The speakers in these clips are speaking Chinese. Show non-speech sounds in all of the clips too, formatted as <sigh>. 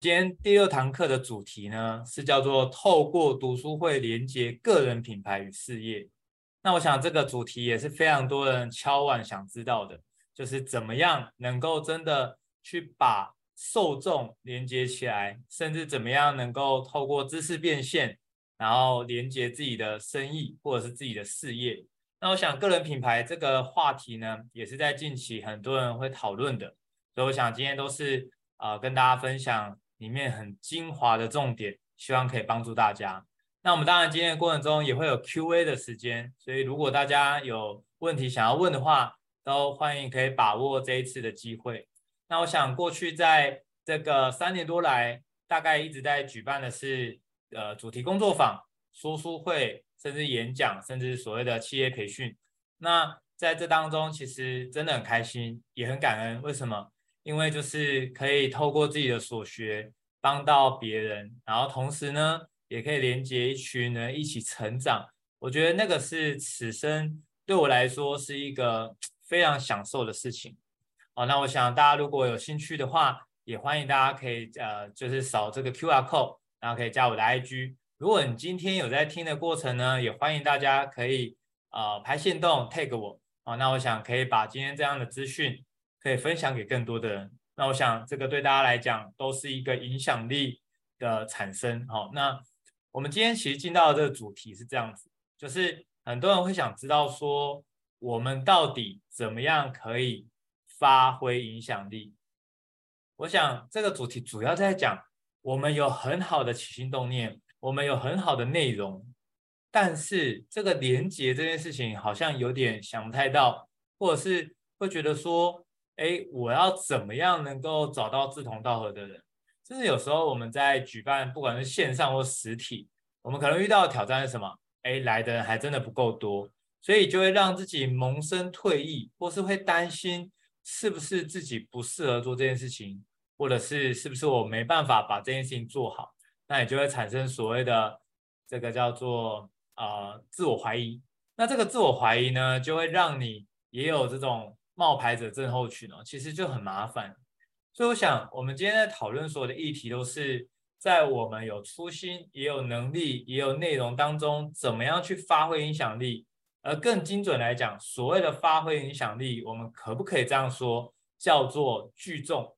今天第六堂课的主题呢，是叫做透过读书会连接个人品牌与事业。那我想这个主题也是非常多人敲碗想知道的，就是怎么样能够真的去把受众连接起来，甚至怎么样能够透过知识变现，然后连接自己的生意或者是自己的事业。那我想个人品牌这个话题呢，也是在近期很多人会讨论的，所以我想今天都是呃跟大家分享。里面很精华的重点，希望可以帮助大家。那我们当然今天的过程中也会有 Q&A 的时间，所以如果大家有问题想要问的话，都欢迎可以把握这一次的机会。那我想过去在这个三年多来，大概一直在举办的是呃主题工作坊、说书会，甚至演讲，甚至所谓的企业培训。那在这当中，其实真的很开心，也很感恩。为什么？因为就是可以透过自己的所学帮到别人，然后同时呢，也可以连接一群人一起成长。我觉得那个是此生对我来说是一个 <tsk> 非常享受的事情。好，那我想大家如果有兴趣的话，也欢迎大家可以呃，就是扫这个 QR code，然后可以加我的 IG。如果你今天有在听的过程呢，也欢迎大家可以呃拍限动 tag 我。好，那我想可以把今天这样的资讯。可以分享给更多的人，那我想这个对大家来讲都是一个影响力的产生。好，那我们今天其实进到的这个主题是这样子，就是很多人会想知道说，我们到底怎么样可以发挥影响力？我想这个主题主要在讲，我们有很好的起心动念，我们有很好的内容，但是这个连接这件事情好像有点想不太到，或者是会觉得说。哎，我要怎么样能够找到志同道合的人？甚至有时候我们在举办，不管是线上或实体，我们可能遇到的挑战是什么？哎，来的人还真的不够多，所以就会让自己萌生退意，或是会担心是不是自己不适合做这件事情，或者是是不是我没办法把这件事情做好，那也就会产生所谓的这个叫做呃自我怀疑。那这个自我怀疑呢，就会让你也有这种。冒牌者症候群哦，其实就很麻烦，所以我想，我们今天在讨论所有的议题，都是在我们有初心、也有能力、也有内容当中，怎么样去发挥影响力。而更精准来讲，所谓的发挥影响力，我们可不可以这样说，叫做聚众？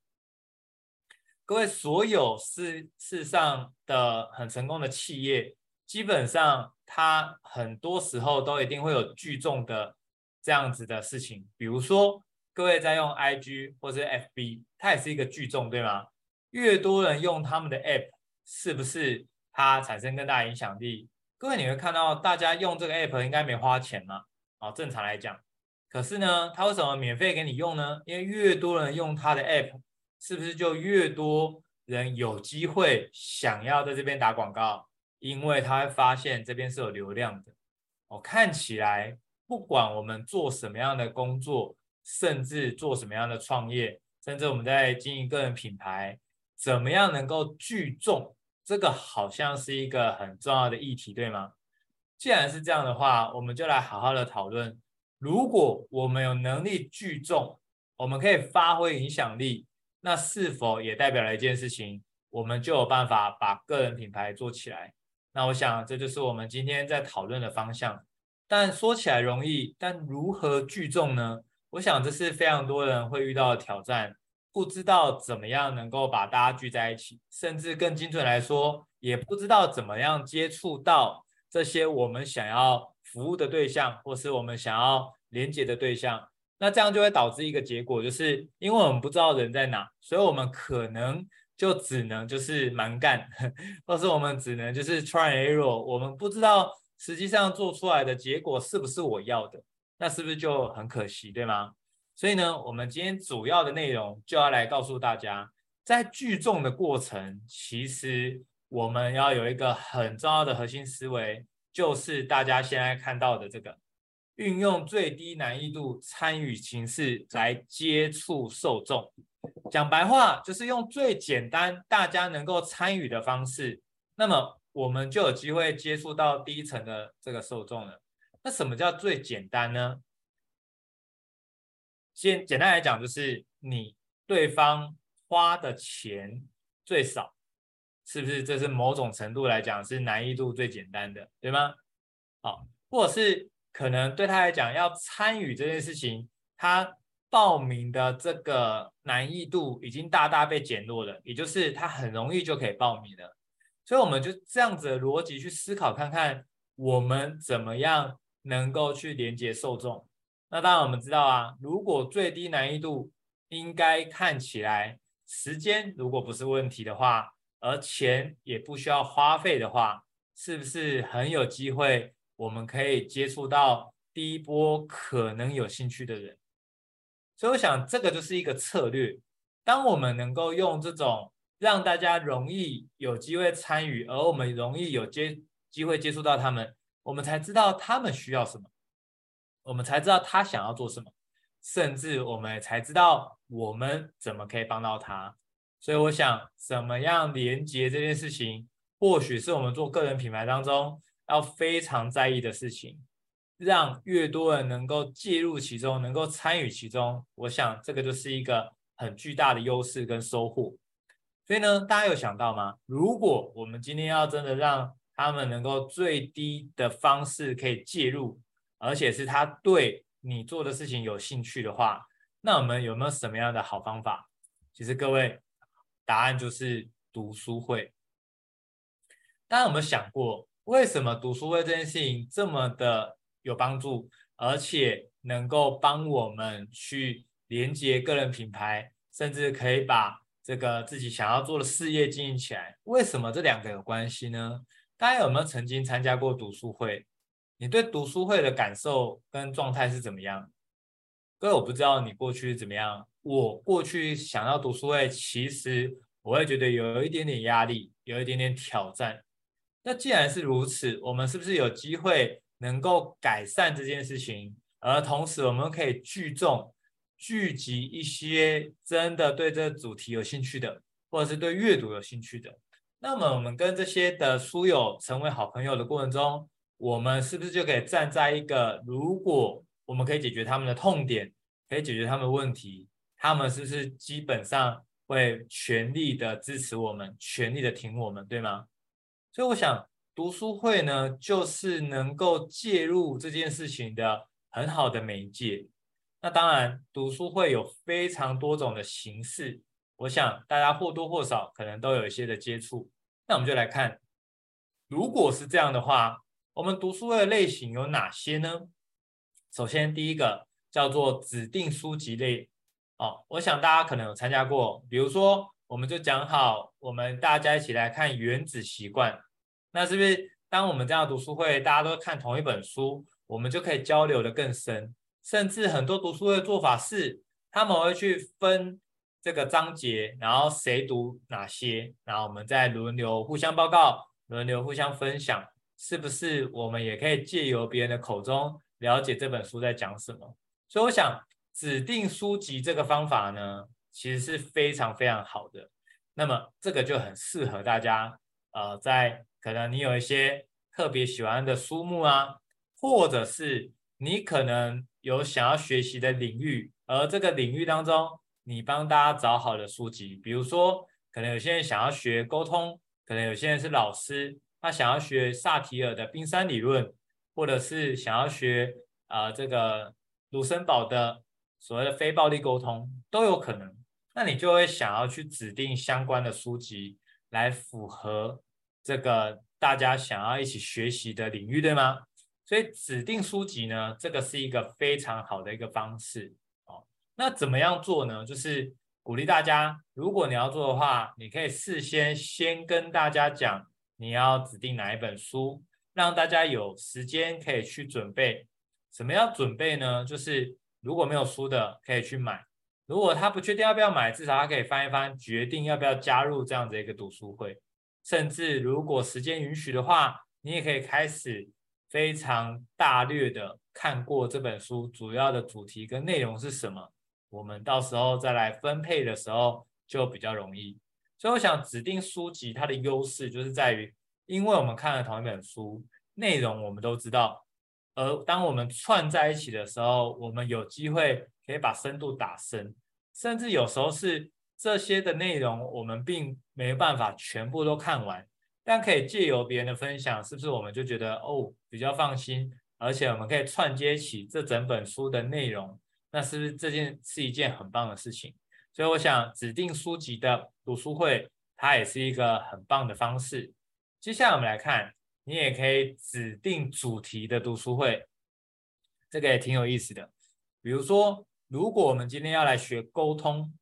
各位，所有世世上的很成功的企业，基本上它很多时候都一定会有聚众的。这样子的事情，比如说各位在用 IG 或者 FB，它也是一个聚众，对吗？越多人用他们的 App，是不是它产生更大影响力？各位你会看到，大家用这个 App 应该没花钱嘛？哦，正常来讲，可是呢，它为什么免费给你用呢？因为越多人用它的 App，是不是就越多人有机会想要在这边打广告？因为他会发现这边是有流量的。哦，看起来。不管我们做什么样的工作，甚至做什么样的创业，甚至我们在经营个人品牌，怎么样能够聚众，这个好像是一个很重要的议题，对吗？既然是这样的话，我们就来好好的讨论。如果我们有能力聚众，我们可以发挥影响力，那是否也代表了一件事情？我们就有办法把个人品牌做起来。那我想，这就是我们今天在讨论的方向。但说起来容易，但如何聚众呢？我想这是非常多人会遇到的挑战，不知道怎么样能够把大家聚在一起，甚至更精准来说，也不知道怎么样接触到这些我们想要服务的对象，或是我们想要连接的对象。那这样就会导致一个结果，就是因为我们不知道人在哪，所以我们可能就只能就是蛮干，<laughs> 或是我们只能就是 try error，我们不知道。实际上做出来的结果是不是我要的？那是不是就很可惜，对吗？所以呢，我们今天主要的内容就要来告诉大家，在聚众的过程，其实我们要有一个很重要的核心思维，就是大家现在看到的这个，运用最低难易度参与形式来接触受众。讲白话就是用最简单大家能够参与的方式。那么。我们就有机会接触到第一层的这个受众了。那什么叫最简单呢？先简单来讲，就是你对方花的钱最少，是不是？这是某种程度来讲是难易度最简单的，对吗？好，或者是可能对他来讲要参与这件事情，他报名的这个难易度已经大大被减弱了，也就是他很容易就可以报名了。所以我们就这样子的逻辑去思考，看看我们怎么样能够去连接受众。那当然我们知道啊，如果最低难易度应该看起来时间如果不是问题的话，而钱也不需要花费的话，是不是很有机会我们可以接触到第一波可能有兴趣的人？所以我想这个就是一个策略。当我们能够用这种。让大家容易有机会参与，而我们容易有接机会接触到他们，我们才知道他们需要什么，我们才知道他想要做什么，甚至我们才知道我们怎么可以帮到他。所以，我想怎么样连接这件事情，或许是我们做个人品牌当中要非常在意的事情。让越多人能够介入其中，能够参与其中，我想这个就是一个很巨大的优势跟收获。所以呢，大家有想到吗？如果我们今天要真的让他们能够最低的方式可以介入，而且是他对你做的事情有兴趣的话，那我们有没有什么样的好方法？其实各位，答案就是读书会。大家有没有想过，为什么读书会这件事情这么的有帮助，而且能够帮我们去连接个人品牌，甚至可以把这个自己想要做的事业经营起来，为什么这两个有关系呢？大家有没有曾经参加过读书会？你对读书会的感受跟状态是怎么样？各位，我不知道你过去怎么样。我过去想要读书会，其实我会觉得有一点点压力，有一点点挑战。那既然是如此，我们是不是有机会能够改善这件事情？而同时，我们可以聚众。聚集一些真的对这个主题有兴趣的，或者是对阅读有兴趣的，那么我们跟这些的书友成为好朋友的过程中，我们是不是就可以站在一个，如果我们可以解决他们的痛点，可以解决他们的问题，他们是不是基本上会全力的支持我们，全力的挺我们，对吗？所以我想读书会呢，就是能够介入这件事情的很好的媒介。那当然，读书会有非常多种的形式，我想大家或多或少可能都有一些的接触。那我们就来看，如果是这样的话，我们读书会的类型有哪些呢？首先，第一个叫做指定书籍类。哦，我想大家可能有参加过，比如说，我们就讲好，我们大家一起来看《原子习惯》。那是不是当我们这样读书会，大家都看同一本书，我们就可以交流的更深？甚至很多读书会的做法是，他们会去分这个章节，然后谁读哪些，然后我们再轮流互相报告，轮流互相分享，是不是我们也可以借由别人的口中了解这本书在讲什么？所以我想指定书籍这个方法呢，其实是非常非常好的。那么这个就很适合大家，呃，在可能你有一些特别喜欢的书目啊，或者是你可能。有想要学习的领域，而这个领域当中，你帮大家找好的书籍，比如说，可能有些人想要学沟通，可能有些人是老师，他想要学萨提尔的冰山理论，或者是想要学啊、呃、这个卢森堡的所谓的非暴力沟通，都有可能。那你就会想要去指定相关的书籍来符合这个大家想要一起学习的领域，对吗？所以指定书籍呢，这个是一个非常好的一个方式哦。那怎么样做呢？就是鼓励大家，如果你要做的话，你可以事先先跟大家讲你要指定哪一本书，让大家有时间可以去准备。什么要准备呢？就是如果没有书的，可以去买；如果他不确定要不要买，至少他可以翻一翻，决定要不要加入这样的一个读书会。甚至如果时间允许的话，你也可以开始。非常大略的看过这本书主要的主题跟内容是什么，我们到时候再来分配的时候就比较容易。所以我想指定书籍它的优势就是在于，因为我们看了同一本书，内容我们都知道，而当我们串在一起的时候，我们有机会可以把深度打深，甚至有时候是这些的内容我们并没办法全部都看完，但可以借由别人的分享，是不是我们就觉得哦比较放心，而且我们可以串接起这整本书的内容，那是不是这件是一件很棒的事情？所以我想指定书籍的读书会，它也是一个很棒的方式。接下来我们来看，你也可以指定主题的读书会，这个也挺有意思的。比如说，如果我们今天要来学沟通，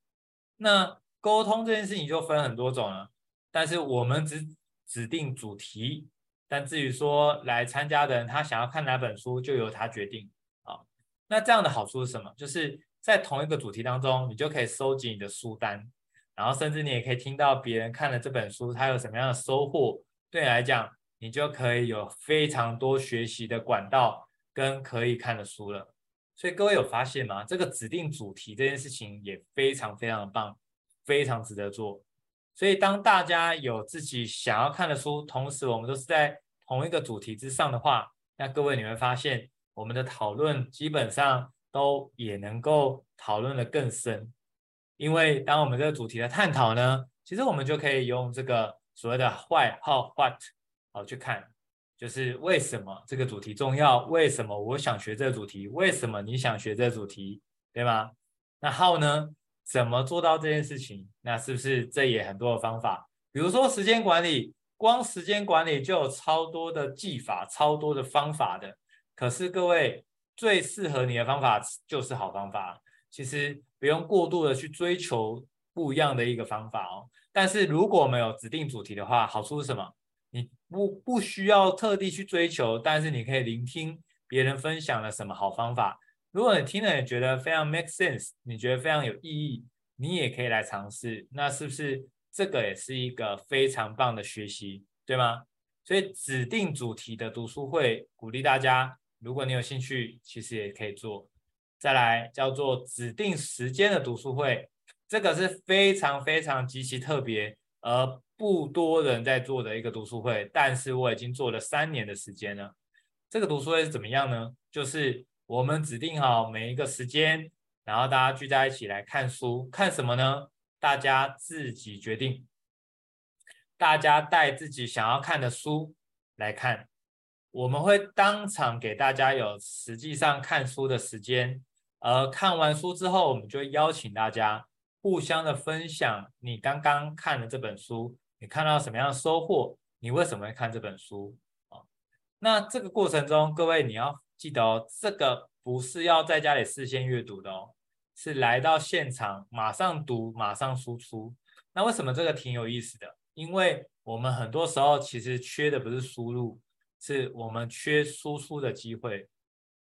那沟通这件事情就分很多种了。但是我们只指定主题，但至于说来参加的人他想要看哪本书，就由他决定。好，那这样的好处是什么？就是在同一个主题当中，你就可以收集你的书单，然后甚至你也可以听到别人看了这本书，他有什么样的收获。对你来讲，你就可以有非常多学习的管道跟可以看的书了。所以各位有发现吗？这个指定主题这件事情也非常非常的棒，非常值得做。所以当大家有自己想要看的书，同时我们都是在同一个主题之上的话，那各位你会发现，我们的讨论基本上都也能够讨论得更深。因为当我们这个主题的探讨呢，其实我们就可以用这个所谓的 why、how、what 好去看。就是为什么这个主题重要？为什么我想学这个主题？为什么你想学这个主题？对吗？那 how 呢？怎么做到这件事情？那是不是这也很多的方法？比如说时间管理，光时间管理就有超多的技法，超多的方法的。可是各位，最适合你的方法就是好方法。其实不用过度的去追求不一样的一个方法哦。但是如果没有指定主题的话，好处是什么？你不不需要特地去追求，但是你可以聆听别人分享了什么好方法。如果你听了也觉得非常 make sense，你觉得非常有意义，你也可以来尝试。那是不是这个也是一个非常棒的学习，对吗？所以指定主题的读书会，鼓励大家，如果你有兴趣，其实也可以做。再来叫做指定时间的读书会，这个是非常非常极其特别而。不多人在做的一个读书会，但是我已经做了三年的时间了。这个读书会是怎么样呢？就是我们指定好每一个时间，然后大家聚在一起来看书，看什么呢？大家自己决定。大家带自己想要看的书来看，我们会当场给大家有实际上看书的时间，而看完书之后，我们就邀请大家互相的分享你刚刚看的这本书。你看到什么样的收获？你为什么会看这本书啊？那这个过程中，各位你要记得哦，这个不是要在家里事先阅读的哦，是来到现场马上读，马上输出。那为什么这个挺有意思的？因为我们很多时候其实缺的不是输入，是我们缺输出的机会。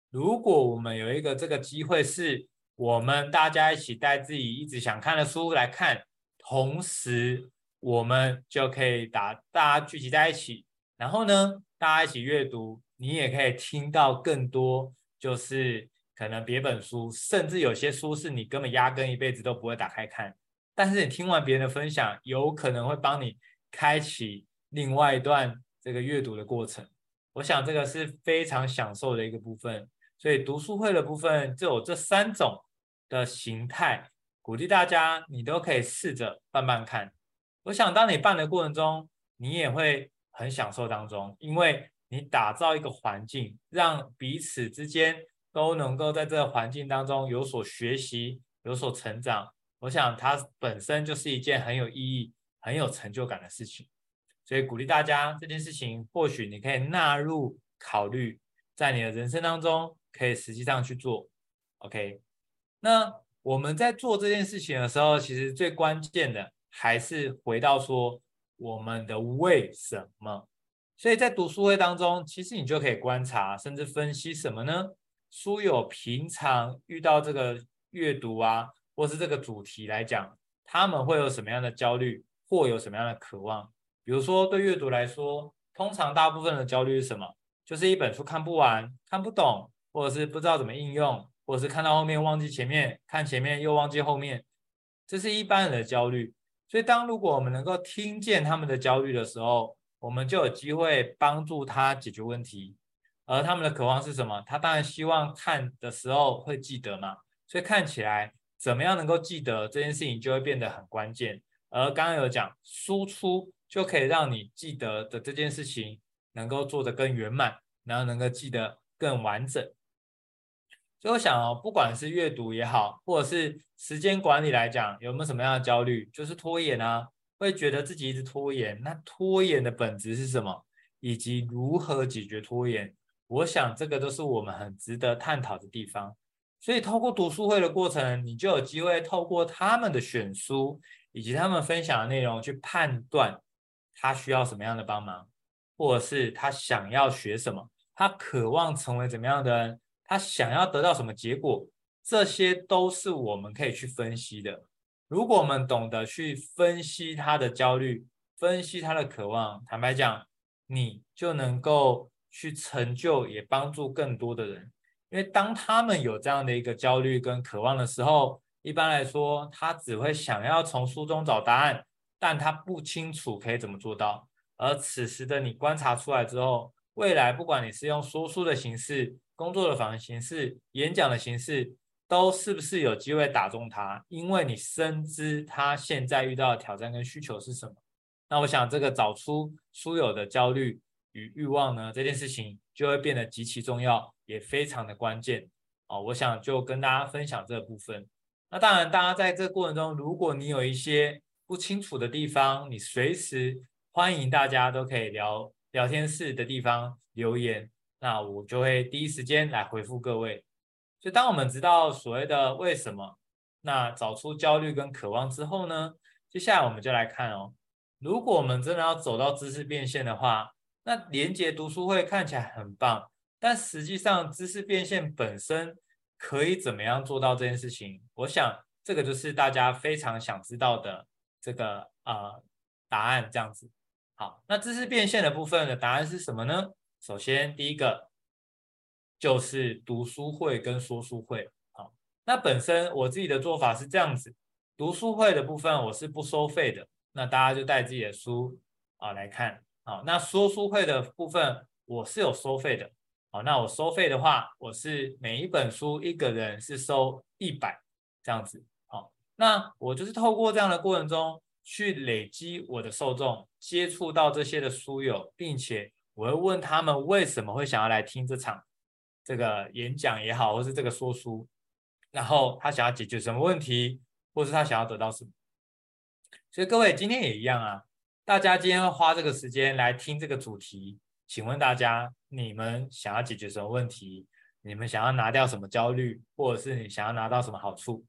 如果我们有一个这个机会，是我们大家一起带自己一直想看的书来看，同时。我们就可以打大家聚集在一起，然后呢，大家一起阅读，你也可以听到更多，就是可能别本书，甚至有些书是你根本压根一辈子都不会打开看，但是你听完别人的分享，有可能会帮你开启另外一段这个阅读的过程。我想这个是非常享受的一个部分，所以读书会的部分就有这三种的形态，鼓励大家你都可以试着慢慢看。我想，当你办的过程中，你也会很享受当中，因为你打造一个环境，让彼此之间都能够在这个环境当中有所学习、有所成长。我想，它本身就是一件很有意义、很有成就感的事情。所以，鼓励大家这件事情，或许你可以纳入考虑，在你的人生当中可以实际上去做。OK，那我们在做这件事情的时候，其实最关键的。还是回到说我们的为什么，所以在读书会当中，其实你就可以观察，甚至分析什么呢？书友平常遇到这个阅读啊，或是这个主题来讲，他们会有什么样的焦虑，或有什么样的渴望？比如说对阅读来说，通常大部分的焦虑是什么？就是一本书看不完、看不懂，或者是不知道怎么应用，或者是看到后面忘记前面，看前面又忘记后面，这是一般人的焦虑。所以，当如果我们能够听见他们的焦虑的时候，我们就有机会帮助他解决问题。而他们的渴望是什么？他当然希望看的时候会记得嘛。所以看起来怎么样能够记得这件事情就会变得很关键。而刚刚有讲输出就可以让你记得的这件事情能够做得更圆满，然后能够记得更完整。所以我想哦，不管是阅读也好，或者是时间管理来讲，有没有什么样的焦虑？就是拖延啊，会觉得自己一直拖延。那拖延的本质是什么？以及如何解决拖延？我想这个都是我们很值得探讨的地方。所以透过读书会的过程，你就有机会透过他们的选书。以及他们分享的内容去判断他需要什么样的帮忙，或者是他想要学什么，他渴望成为怎么样的人，他想要得到什么结果，这些都是我们可以去分析的。如果我们懂得去分析他的焦虑，分析他的渴望，坦白讲，你就能够去成就，也帮助更多的人。因为当他们有这样的一个焦虑跟渴望的时候，一般来说，他只会想要从书中找答案，但他不清楚可以怎么做到。而此时的你观察出来之后，未来不管你是用说书的形式、工作的坊形式、演讲的形式，都是不是有机会打中他？因为你深知他现在遇到的挑战跟需求是什么。那我想，这个找出书友的焦虑与欲望呢，这件事情就会变得极其重要，也非常的关键。哦，我想就跟大家分享这部分。那当然，大家在这过程中，如果你有一些不清楚的地方，你随时欢迎大家都可以聊聊天室的地方留言，那我就会第一时间来回复各位。就，当我们知道所谓的为什么，那找出焦虑跟渴望之后呢，接下来我们就来看哦，如果我们真的要走到知识变现的话，那连结读书会看起来很棒，但实际上知识变现本身。可以怎么样做到这件事情？我想这个就是大家非常想知道的这个呃答案，这样子。好，那知识变现的部分的答案是什么呢？首先第一个就是读书会跟说书会。好，那本身我自己的做法是这样子，读书会的部分我是不收费的，那大家就带自己的书啊来看。好，那说书会的部分我是有收费的。好，那我收费的话，我是每一本书一个人是收一百这样子。好，那我就是透过这样的过程中去累积我的受众，接触到这些的书友，并且我会问他们为什么会想要来听这场这个演讲也好，或是这个说书，然后他想要解决什么问题，或是他想要得到什么。所以各位今天也一样啊，大家今天会花这个时间来听这个主题。请问大家，你们想要解决什么问题？你们想要拿掉什么焦虑，或者是你想要拿到什么好处？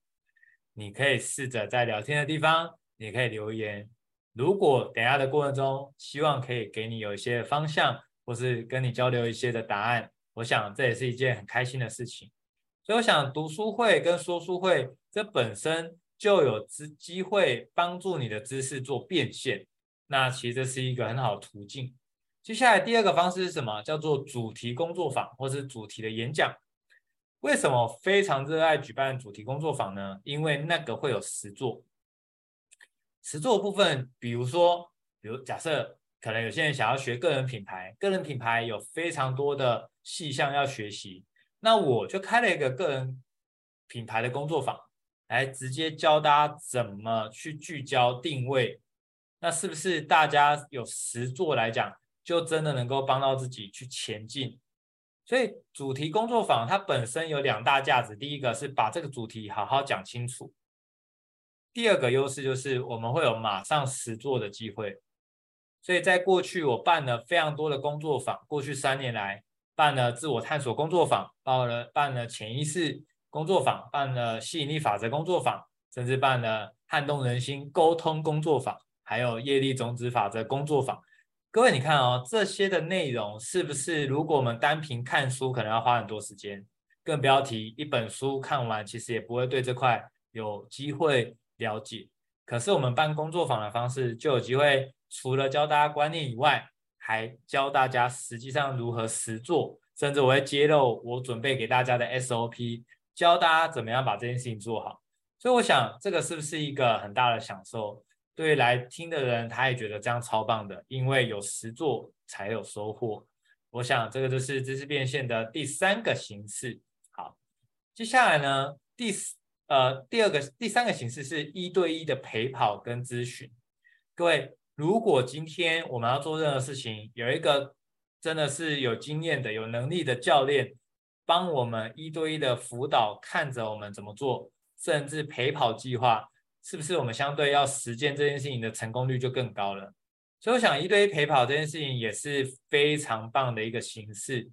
你可以试着在聊天的地方，你可以留言。如果等下的过程中，希望可以给你有一些方向，或是跟你交流一些的答案，我想这也是一件很开心的事情。所以我想读书会跟说书会，这本身就有机机会帮助你的知识做变现。那其实这是一个很好的途径。接下来第二个方式是什么？叫做主题工作坊，或是主题的演讲。为什么非常热爱举办主题工作坊呢？因为那个会有实作。实作部分，比如说，比如假设可能有些人想要学个人品牌，个人品牌有非常多的细项要学习，那我就开了一个个人品牌的工作坊，来直接教大家怎么去聚焦定位。那是不是大家有实作来讲？就真的能够帮到自己去前进，所以主题工作坊它本身有两大价值，第一个是把这个主题好好讲清楚，第二个优势就是我们会有马上实作的机会。所以在过去我办了非常多的工作坊，过去三年来办了自我探索工作坊，办了办了潜意识工作坊，办了吸引力法则工作坊，甚至办了撼动人心沟通工作坊，还有业力种子法则工作坊。各位，你看哦，这些的内容是不是？如果我们单凭看书，可能要花很多时间，更不要提一本书看完，其实也不会对这块有机会了解。可是我们办工作坊的方式，就有机会，除了教大家观念以外，还教大家实际上如何实做，甚至我会揭露我准备给大家的 SOP，教大家怎么样把这件事情做好。所以我想，这个是不是一个很大的享受？对来听的人，他也觉得这样超棒的，因为有实做才有收获。我想这个就是知识变现的第三个形式。好，接下来呢，第四呃，第二个、第三个形式是一对一的陪跑跟咨询。各位，如果今天我们要做任何事情，有一个真的是有经验的、有能力的教练，帮我们一对一的辅导，看着我们怎么做，甚至陪跑计划，是不是我们相对要实践这件事情的成功率就更高了？所以我想，一对一陪跑这件事情也是非常棒的一个形式。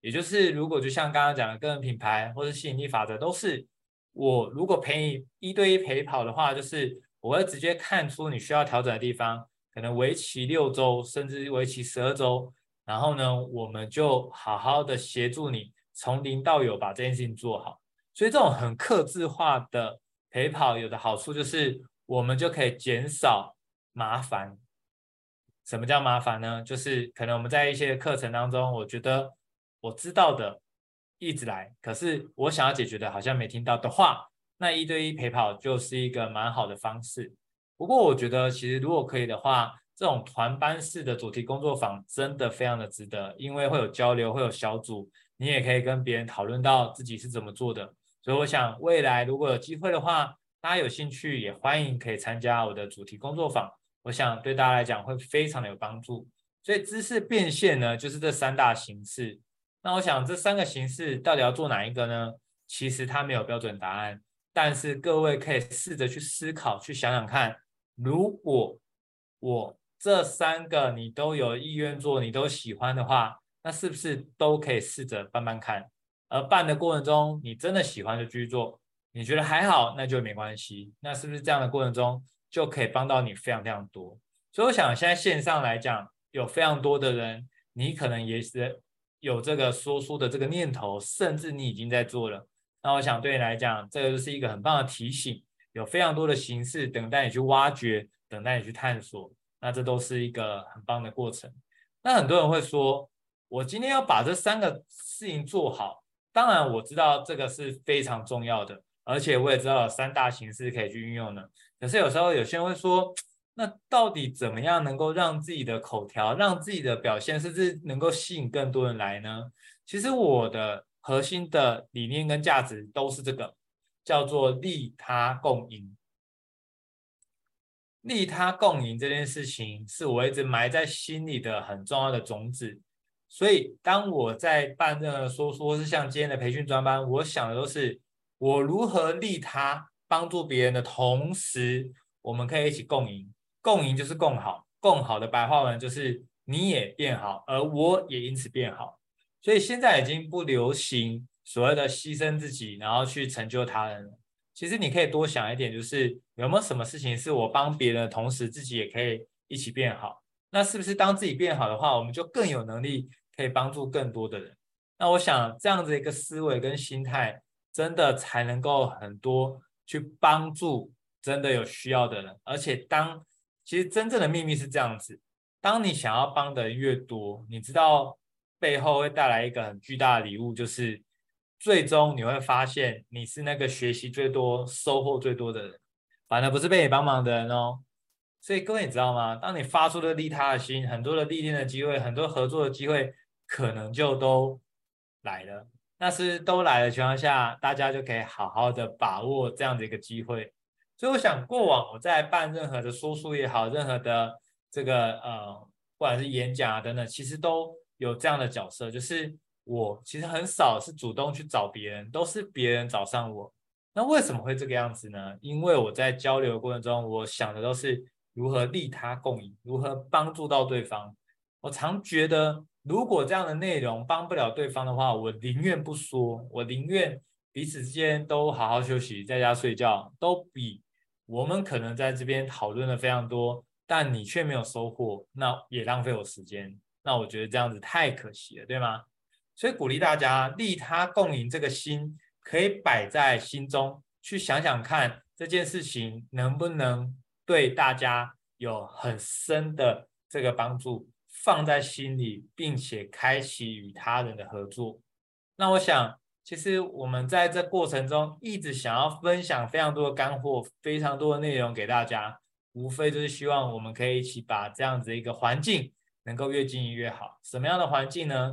也就是，如果就像刚刚讲的个人品牌或者吸引力法则，都是我如果陪你一对一陪跑的话，就是我会直接看出你需要调整的地方，可能为期六周，甚至为期十二周。然后呢，我们就好好的协助你从零到有把这件事情做好。所以这种很克制化的陪跑，有的好处就是我们就可以减少麻烦。什么叫麻烦呢？就是可能我们在一些课程当中，我觉得我知道的一直来，可是我想要解决的好像没听到的话，那一对一陪跑就是一个蛮好的方式。不过我觉得其实如果可以的话，这种团班式的主题工作坊真的非常的值得，因为会有交流，会有小组，你也可以跟别人讨论到自己是怎么做的。所以我想未来如果有机会的话，大家有兴趣也欢迎可以参加我的主题工作坊。我想对大家来讲会非常的有帮助，所以知识变现呢，就是这三大形式。那我想这三个形式到底要做哪一个呢？其实它没有标准答案，但是各位可以试着去思考，去想想看，如果我这三个你都有意愿做，你都喜欢的话，那是不是都可以试着办办看？而办的过程中，你真的喜欢就继续做，你觉得还好，那就没关系。那是不是这样的过程中？就可以帮到你非常非常多，所以我想现在线上来讲，有非常多的人，你可能也是有这个说书的这个念头，甚至你已经在做了。那我想对你来讲，这个就是一个很棒的提醒，有非常多的形式等待你去挖掘，等待你去探索。那这都是一个很棒的过程。那很多人会说，我今天要把这三个事情做好，当然我知道这个是非常重要的，而且我也知道有三大形式可以去运用的。可是有时候有些人会说，那到底怎么样能够让自己的口条、让自己的表现，甚至能够吸引更多人来呢？其实我的核心的理念跟价值都是这个，叫做利他共赢。利他共赢这件事情是我一直埋在心里的很重要的种子。所以当我在办任何说说，是像今天的培训专班，我想的都是我如何利他。帮助别人的同时，我们可以一起共赢。共赢就是共好，共好的白话文就是你也变好，而我也因此变好。所以现在已经不流行所谓的牺牲自己，然后去成就他人。其实你可以多想一点，就是有没有什么事情是我帮别人的同时，自己也可以一起变好？那是不是当自己变好的话，我们就更有能力可以帮助更多的人？那我想这样子一个思维跟心态，真的才能够很多。去帮助真的有需要的人，而且当其实真正的秘密是这样子：当你想要帮的人越多，你知道背后会带来一个很巨大的礼物，就是最终你会发现你是那个学习最多、收获最多的人，反而不是被你帮忙的人哦。所以各位你知道吗？当你发出了利他的心，很多的历练的机会，很多合作的机会，可能就都来了。那是都来的情况下，大家就可以好好的把握这样的一个机会。所以我想，过往我在办任何的说书也好，任何的这个呃，不管是演讲啊等等，其实都有这样的角色，就是我其实很少是主动去找别人，都是别人找上我。那为什么会这个样子呢？因为我在交流的过程中，我想的都是如何利他共赢，如何帮助到对方。我常觉得。如果这样的内容帮不了对方的话，我宁愿不说，我宁愿彼此之间都好好休息，在家睡觉，都比我们可能在这边讨论的非常多，但你却没有收获，那也浪费我时间。那我觉得这样子太可惜了，对吗？所以鼓励大家利他共赢这个心，可以摆在心中，去想想看这件事情能不能对大家有很深的这个帮助。放在心里，并且开启与他人的合作。那我想，其实我们在这过程中一直想要分享非常多的干货，非常多的内容给大家，无非就是希望我们可以一起把这样子的一个环境能够越经营越好。什么样的环境呢？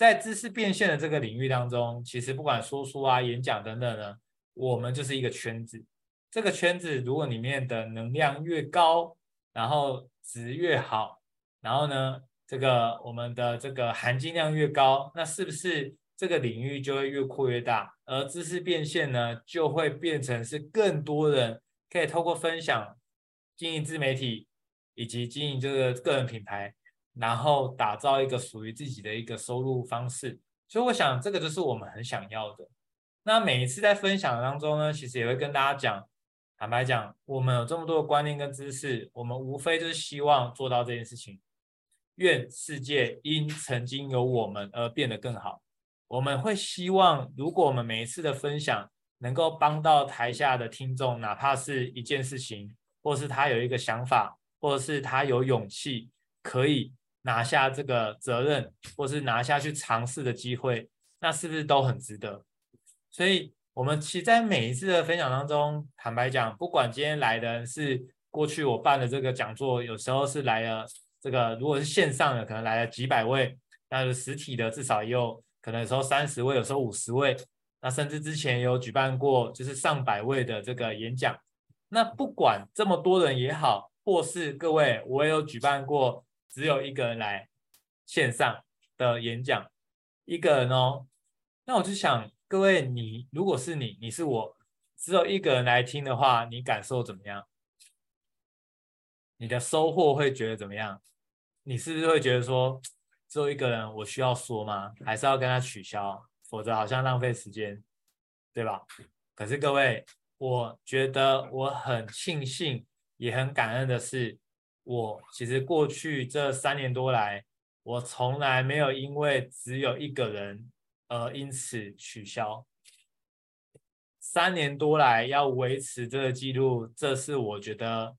在知识变现的这个领域当中，其实不管说书啊、演讲等等呢，我们就是一个圈子。这个圈子如果里面的能量越高，然后值越好，然后呢，这个我们的这个含金量越高，那是不是这个领域就会越扩越大？而知识变现呢，就会变成是更多人可以透过分享、经营自媒体以及经营这个个人品牌，然后打造一个属于自己的一个收入方式。所以我想，这个就是我们很想要的。那每一次在分享当中呢，其实也会跟大家讲，坦白讲，我们有这么多的观念跟知识，我们无非就是希望做到这件事情。愿世界因曾经有我们而变得更好。我们会希望，如果我们每一次的分享能够帮到台下的听众，哪怕是一件事情，或是他有一个想法，或者是他有勇气可以拿下这个责任，或是拿下去尝试的机会，那是不是都很值得？所以，我们其实在每一次的分享当中，坦白讲，不管今天来的是过去我办的这个讲座，有时候是来了这个，如果是线上的，可能来了几百位，那就实体的至少也有。可能有时候三十位，有时候五十位，那甚至之前有举办过就是上百位的这个演讲。那不管这么多人也好，或是各位，我也有举办过只有一个人来线上的演讲，一个人哦。那我就想，各位你如果是你，你是我，只有一个人来听的话，你感受怎么样？你的收获会觉得怎么样？你是不是会觉得说？只有一个人，我需要说吗？还是要跟他取消？否则好像浪费时间，对吧？可是各位，我觉得我很庆幸，也很感恩的是，我其实过去这三年多来，我从来没有因为只有一个人而因此取消。三年多来要维持这个记录，这是我觉得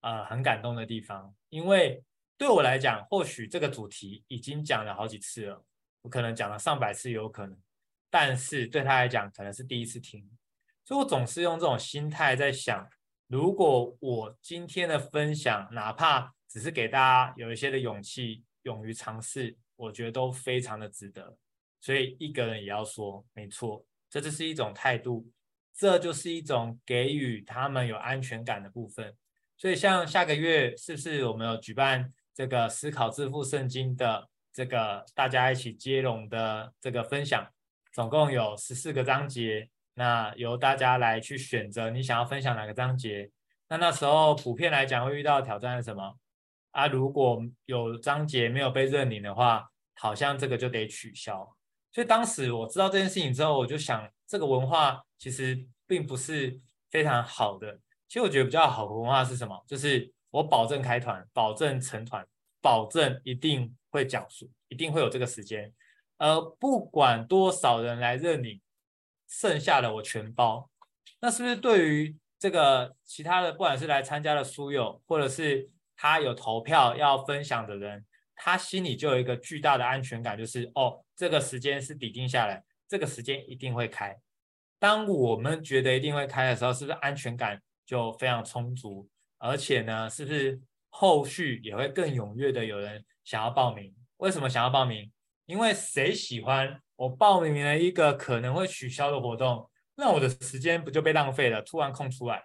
呃很感动的地方，因为。对我来讲，或许这个主题已经讲了好几次了，我可能讲了上百次有可能，但是对他来讲可能是第一次听，所以我总是用这种心态在想，如果我今天的分享，哪怕只是给大家有一些的勇气，勇于尝试，我觉得都非常的值得。所以一个人也要说，没错，这就是一种态度，这就是一种给予他们有安全感的部分。所以像下个月是不是我们有举办？这个思考致富圣经的这个大家一起接龙的这个分享，总共有十四个章节，那由大家来去选择你想要分享哪个章节。那那时候普遍来讲会遇到挑战是什么？啊，如果有章节没有被认领的话，好像这个就得取消。所以当时我知道这件事情之后，我就想，这个文化其实并不是非常好的。其实我觉得比较好的文化是什么？就是。我保证开团，保证成团，保证一定会讲述，一定会有这个时间。呃，不管多少人来认领，剩下的我全包。那是不是对于这个其他的，不管是来参加的书友，或者是他有投票要分享的人，他心里就有一个巨大的安全感，就是哦，这个时间是底定下来，这个时间一定会开。当我们觉得一定会开的时候，是不是安全感就非常充足？而且呢，是不是后续也会更踊跃的有人想要报名？为什么想要报名？因为谁喜欢我报名了一个可能会取消的活动，那我的时间不就被浪费了？突然空出来，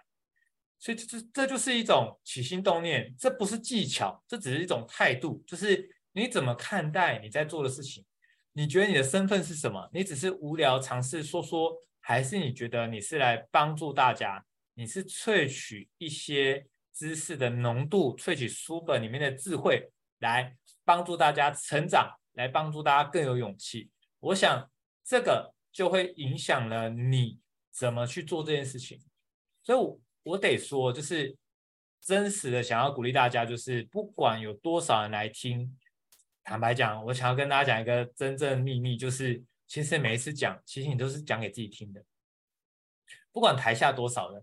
所以这这这就是一种起心动念，这不是技巧，这只是一种态度，就是你怎么看待你在做的事情？你觉得你的身份是什么？你只是无聊尝试说说，还是你觉得你是来帮助大家？你是萃取一些？知识的浓度，萃取书本里面的智慧，来帮助大家成长，来帮助大家更有勇气。我想这个就会影响了你怎么去做这件事情。所以我，我得说，就是真实的想要鼓励大家，就是不管有多少人来听，坦白讲，我想要跟大家讲一个真正秘密，就是其实每一次讲，其实你都是讲给自己听的，不管台下多少人。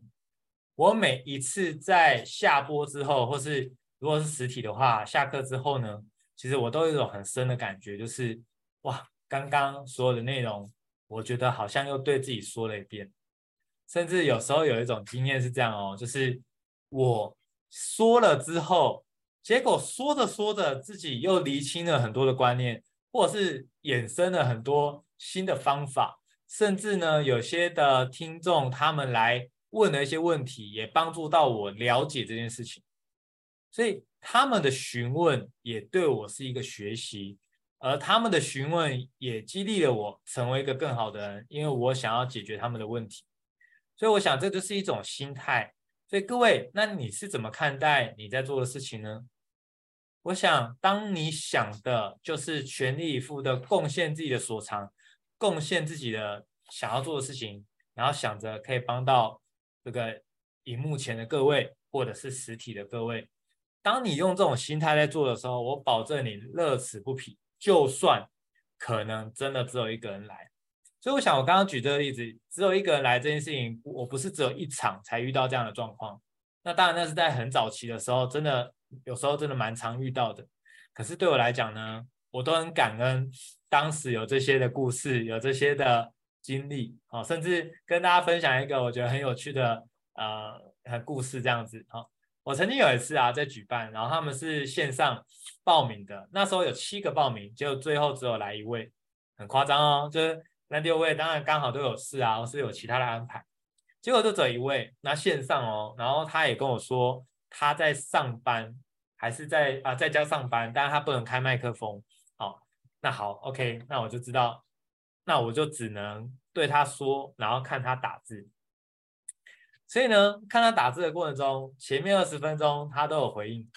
我每一次在下播之后，或是如果是实体的话，下课之后呢，其实我都有一种很深的感觉，就是哇，刚刚所有的内容，我觉得好像又对自己说了一遍。甚至有时候有一种经验是这样哦，就是我说了之后，结果说着说着，自己又厘清了很多的观念，或者是衍生了很多新的方法，甚至呢，有些的听众他们来问了一些问题，也帮助到我了解这件事情。所以他们的询问也对我是一个学习，而他们的询问也激励了我成为一个更好的人，因为我想要解决他们的问题。所以我想这就是一种心态。所以各位，那你是怎么看待你在做的事情呢？我想，当你想的就是全力以赴的贡献自己的所长，贡献自己的想要做的事情，然后想着可以帮到这个荧幕前的各位，或者是实体的各位。当你用这种心态在做的时候，我保证你乐此不疲。就算可能真的只有一个人来，所以我想我刚刚举这个例子，只有一个人来这件事情，我不是只有一场才遇到这样的状况。那当然，那是在很早期的时候，真的。有时候真的蛮常遇到的，可是对我来讲呢，我都很感恩当时有这些的故事，有这些的经历，哦，甚至跟大家分享一个我觉得很有趣的呃故事这样子，哦，我曾经有一次啊在举办，然后他们是线上报名的，那时候有七个报名，结果最后只有来一位，很夸张哦，就是那六位当然刚好都有事啊，或是有其他的安排，结果就只有一位，那线上哦，然后他也跟我说。他在上班，还是在啊在家上班，但是他不能开麦克风。好，那好，OK，那我就知道，那我就只能对他说，然后看他打字。所以呢，看他打字的过程中，前面二十分钟他都有回应，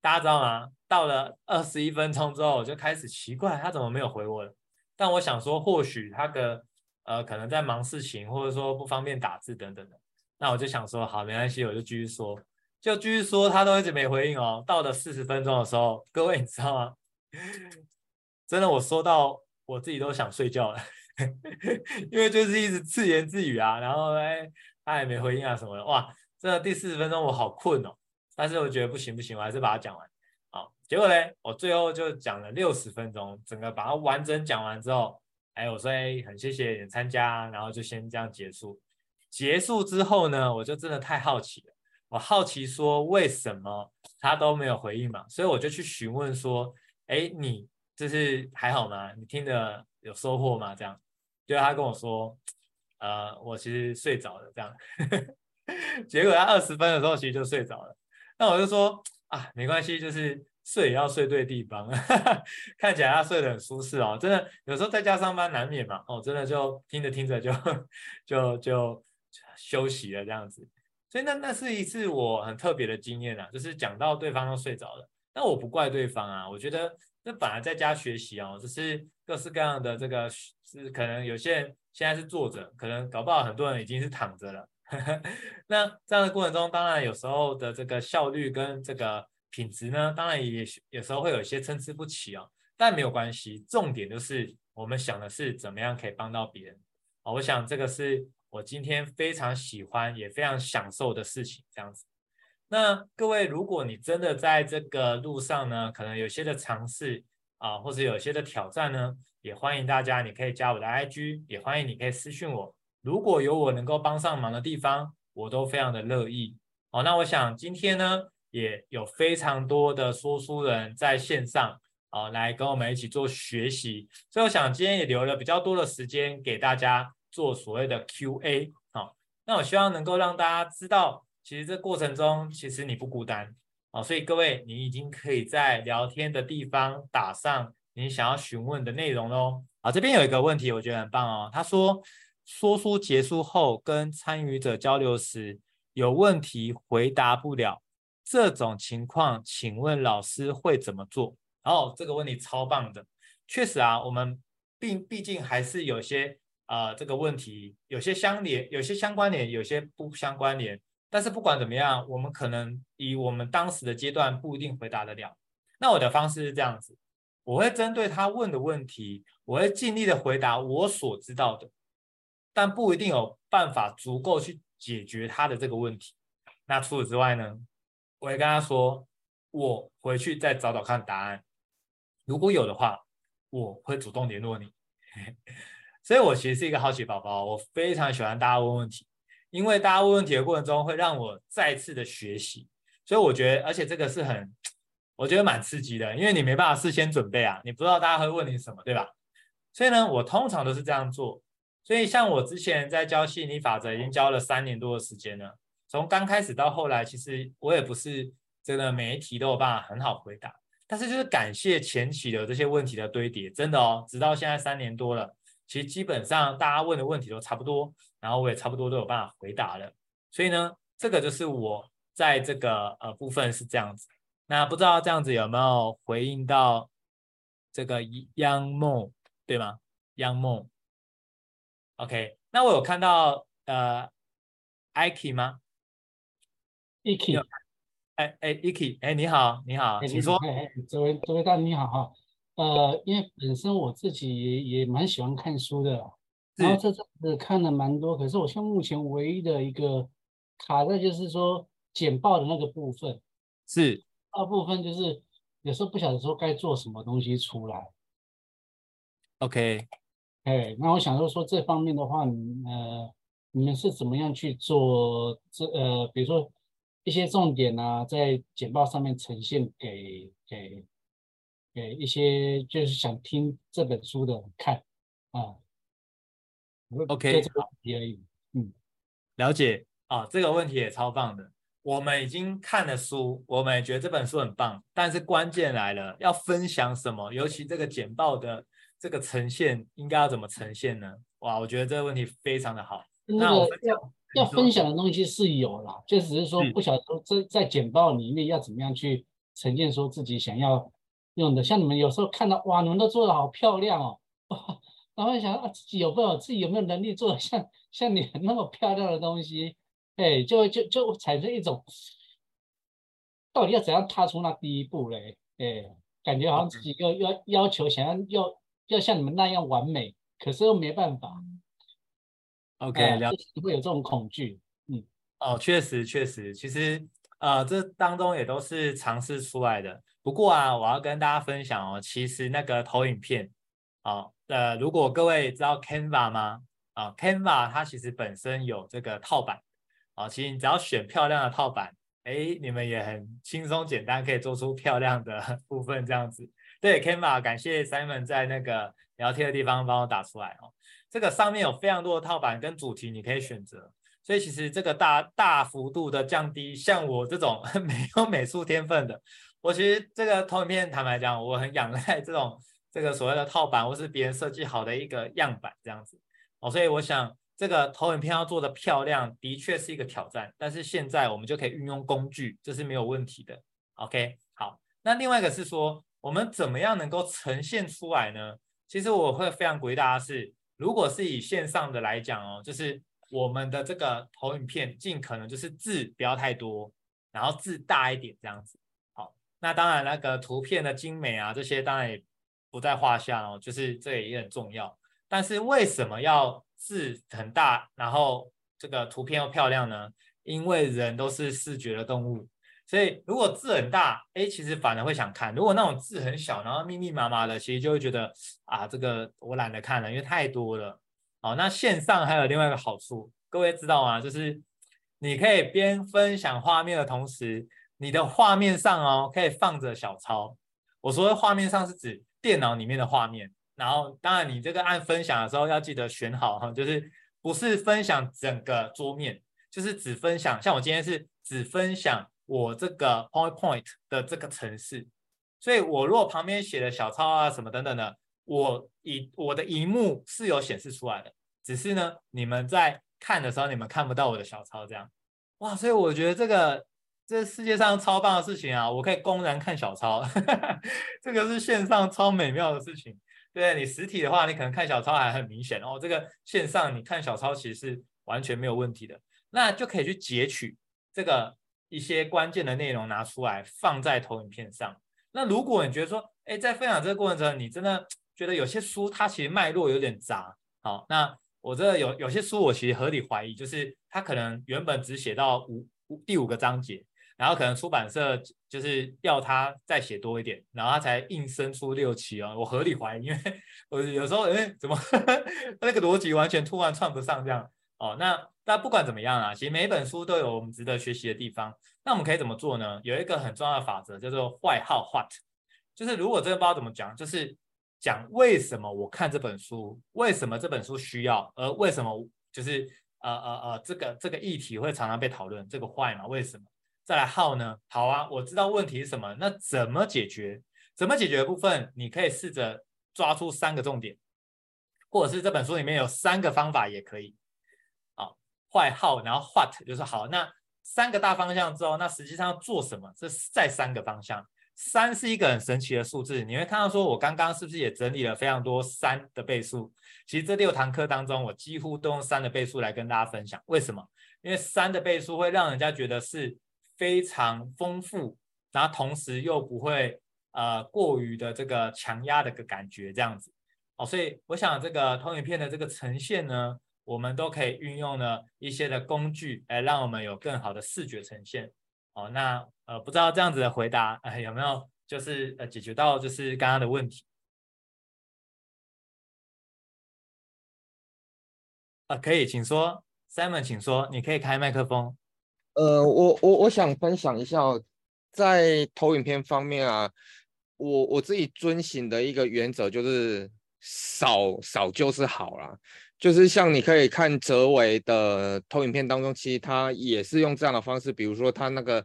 大家知道吗？到了二十一分钟之后，我就开始奇怪他怎么没有回我了。但我想说，或许他的呃可能在忙事情，或者说不方便打字等等的。那我就想说，好，没关系，我就继续说。就继续说，他都一直没回应哦。到了四十分钟的时候，各位你知道吗？<laughs> 真的，我说到我自己都想睡觉了，<laughs> 因为就是一直自言自语啊，然后哎，他也没回应啊什么的。哇，真的第四十分钟我好困哦。但是我觉得不行不行，我还是把它讲完。结果呢，我最后就讲了六十分钟，整个把它完整讲完之后，哎，我说哎，很谢谢你参加，然后就先这样结束。结束之后呢，我就真的太好奇了。我好奇说，为什么他都没有回应嘛？所以我就去询问说，哎，你就是还好吗？你听得有收获吗？这样，就他跟我说，呃，我其实睡着了。这样，<laughs> 结果他二十分的时候其实就睡着了。那我就说啊，没关系，就是睡也要睡对地方。<laughs> 看起来他睡得很舒适哦，真的，有时候在家上班难免嘛。哦，真的就听着听着就就就休息了这样子。所以那那是一次我很特别的经验啊，就是讲到对方都睡着了，那我不怪对方啊，我觉得那本来在家学习哦，只是各式各样的这个是可能有些人现在是坐着，可能搞不好很多人已经是躺着了。<laughs> 那这样的过程中，当然有时候的这个效率跟这个品质呢，当然也有时候会有一些参差不齐哦，但没有关系，重点就是我们想的是怎么样可以帮到别人啊，我想这个是。我今天非常喜欢，也非常享受的事情，这样子。那各位，如果你真的在这个路上呢，可能有些的尝试啊，或者有些的挑战呢，也欢迎大家，你可以加我的 IG，也欢迎你可以私信我。如果有我能够帮上忙的地方，我都非常的乐意。好，那我想今天呢，也有非常多的说书人在线上啊，来跟我们一起做学习，所以我想今天也留了比较多的时间给大家。做所谓的 QA 好，那我希望能够让大家知道，其实这过程中其实你不孤单啊，所以各位你已经可以在聊天的地方打上你想要询问的内容喽。啊，这边有一个问题，我觉得很棒哦。他说，说书结束后跟参与者交流时有问题回答不了，这种情况，请问老师会怎么做？哦，这个问题超棒的，确实啊，我们毕毕竟还是有些。啊、这个问题有些相连，有些相关联，有些不相关联。但是不管怎么样，我们可能以我们当时的阶段不一定回答得了。那我的方式是这样子，我会针对他问的问题，我会尽力的回答我所知道的，但不一定有办法足够去解决他的这个问题。那除此之外呢，我会跟他说，我回去再找找看答案，如果有的话，我会主动联络你。<laughs> 所以，我其实是一个好奇宝宝，我非常喜欢大家问问题，因为大家问问题的过程中会让我再次的学习。所以，我觉得，而且这个是很，我觉得蛮刺激的，因为你没办法事先准备啊，你不知道大家会问你什么，对吧？所以呢，我通常都是这样做，所以像我之前在教吸引力法则，已经教了三年多的时间了。从刚开始到后来，其实我也不是真的每一题都有办法很好回答，但是就是感谢前期的这些问题的堆叠，真的哦，直到现在三年多了，其实基本上大家问的问题都差不多，然后我也差不多都有办法回答了。所以呢，这个就是我在这个呃部分是这样子。那不知道这样子有没有回应到这个央梦，对吗？央梦，OK。那我有看到呃 IKEY 吗？Iki，哎哎，Iki，哎，你好，你好，请说。哎哎，这位这位大你好哈，呃，因为本身我自己也也蛮喜欢看书的，然后这阵子看了蛮多，可是我现在目前唯一的一个卡在就是说简报的那个部分，是，二部分就是有时候不晓得说该做什么东西出来。OK，哎，那我想说说这方面的话，呃，你们是怎么样去做这呃，比如说。一些重点啊，在简报上面呈现给给给一些就是想听这本书的人看啊。OK，好，嗯，了解啊，这个问题也超棒的。我们已经看了书，我们也觉得这本书很棒，但是关键来了，要分享什么？尤其这个简报的这个呈现，应该要怎么呈现呢？哇，我觉得这个问题非常的好。那我分享。要分享的东西是有啦，就只是说不晓得说在在简报里面要怎么样去呈现说自己想要用的。像你们有时候看到哇，你们都做的好漂亮哦，然后想啊自己有没有自己有没有能力做的像像你那么漂亮的东西，哎，就就就产生一种到底要怎样踏出那第一步嘞？哎，感觉好像自己要要要求想要要要像你们那样完美，可是又没办法。OK，了解，会有这种恐惧，嗯，哦，确实确实，其实呃，这当中也都是尝试出来的。不过啊，我要跟大家分享哦，其实那个投影片，啊、哦，呃，如果各位知道 Canva 吗？啊、哦，Canva 它其实本身有这个套版，啊、哦，其实你只要选漂亮的套版，哎，你们也很轻松简单可以做出漂亮的 <laughs> 部分这样子。对，Canva，感谢 Simon 在那个聊天的地方帮我打出来哦。这个上面有非常多的套版跟主题，你可以选择，所以其实这个大大幅度的降低，像我这种没有美术天分的，我其实这个投影片坦白讲，我很仰赖这种这个所谓的套版或是别人设计好的一个样板这样子哦，所以我想这个投影片要做的漂亮，的确是一个挑战，但是现在我们就可以运用工具，这是没有问题的。OK，好，那另外一个是说，我们怎么样能够呈现出来呢？其实我会非常鼓励大家是。如果是以线上的来讲哦，就是我们的这个投影片尽可能就是字不要太多，然后字大一点这样子。好，那当然那个图片的精美啊，这些当然也不在话下哦，就是这也很重要。但是为什么要字很大，然后这个图片又漂亮呢？因为人都是视觉的动物。所以如果字很大，哎，其实反而会想看；如果那种字很小，然后密密麻麻的，其实就会觉得啊，这个我懒得看了，因为太多了。好，那线上还有另外一个好处，各位知道吗？就是你可以边分享画面的同时，你的画面上哦可以放着小抄。我说的画面上是指电脑里面的画面。然后当然你这个按分享的时候要记得选好哈，就是不是分享整个桌面，就是只分享。像我今天是只分享。我这个 PowerPoint 的这个程式，所以我如果旁边写的小抄啊什么等等的，我以我的荧幕是有显示出来的，只是呢，你们在看的时候，你们看不到我的小抄这样。哇，所以我觉得这个这世界上超棒的事情啊，我可以公然看小抄，<laughs> 这个是线上超美妙的事情。对，你实体的话，你可能看小抄还很明显哦，这个线上你看小抄其实是完全没有问题的，那就可以去截取这个。一些关键的内容拿出来放在投影片上。那如果你觉得说，哎，在分享这个过程中，你真的觉得有些书它其实脉络有点杂，好，那我这有有些书我其实合理怀疑，就是它可能原本只写到五五第五个章节，然后可能出版社就是要他再写多一点，然后他才硬生出六期哦。我合理怀疑，因为 <laughs> 我有时候哎怎么 <laughs> 那个逻辑完全突然串不上这样哦，那。但不管怎么样啊，其实每一本书都有我们值得学习的地方。那我们可以怎么做呢？有一个很重要的法则叫做坏号 what，就是如果真的不知道怎么讲，就是讲为什么我看这本书，为什么这本书需要，而为什么就是呃呃呃这个这个议题会常常被讨论，这个坏嘛，为什么？再来号呢？好啊，我知道问题是什么，那怎么解决？怎么解决的部分，你可以试着抓出三个重点，或者是这本书里面有三个方法也可以。坏号然后 what 就是好，那三个大方向之后，那实际上要做什么？这是再三个方向。三是一个很神奇的数字，你会看到说，我刚刚是不是也整理了非常多三的倍数？其实这六堂课当中，我几乎都用三的倍数来跟大家分享。为什么？因为三的倍数会让人家觉得是非常丰富，然后同时又不会呃过于的这个强压的个感觉这样子。哦，所以我想这个投影片的这个呈现呢，我们都可以运用呢一些的工具来让我们有更好的视觉呈现。哦，那呃，不知道这样子的回答，呃，有没有就是呃解决到就是刚刚的问题？啊、可以，请说，Simon，请说，你可以开麦克风。呃，我我我想分享一下，在投影片方面啊，我我自己遵循的一个原则就是少少就是好啦。就是像你可以看哲维的投影片当中，其实他也是用这样的方式，比如说他那个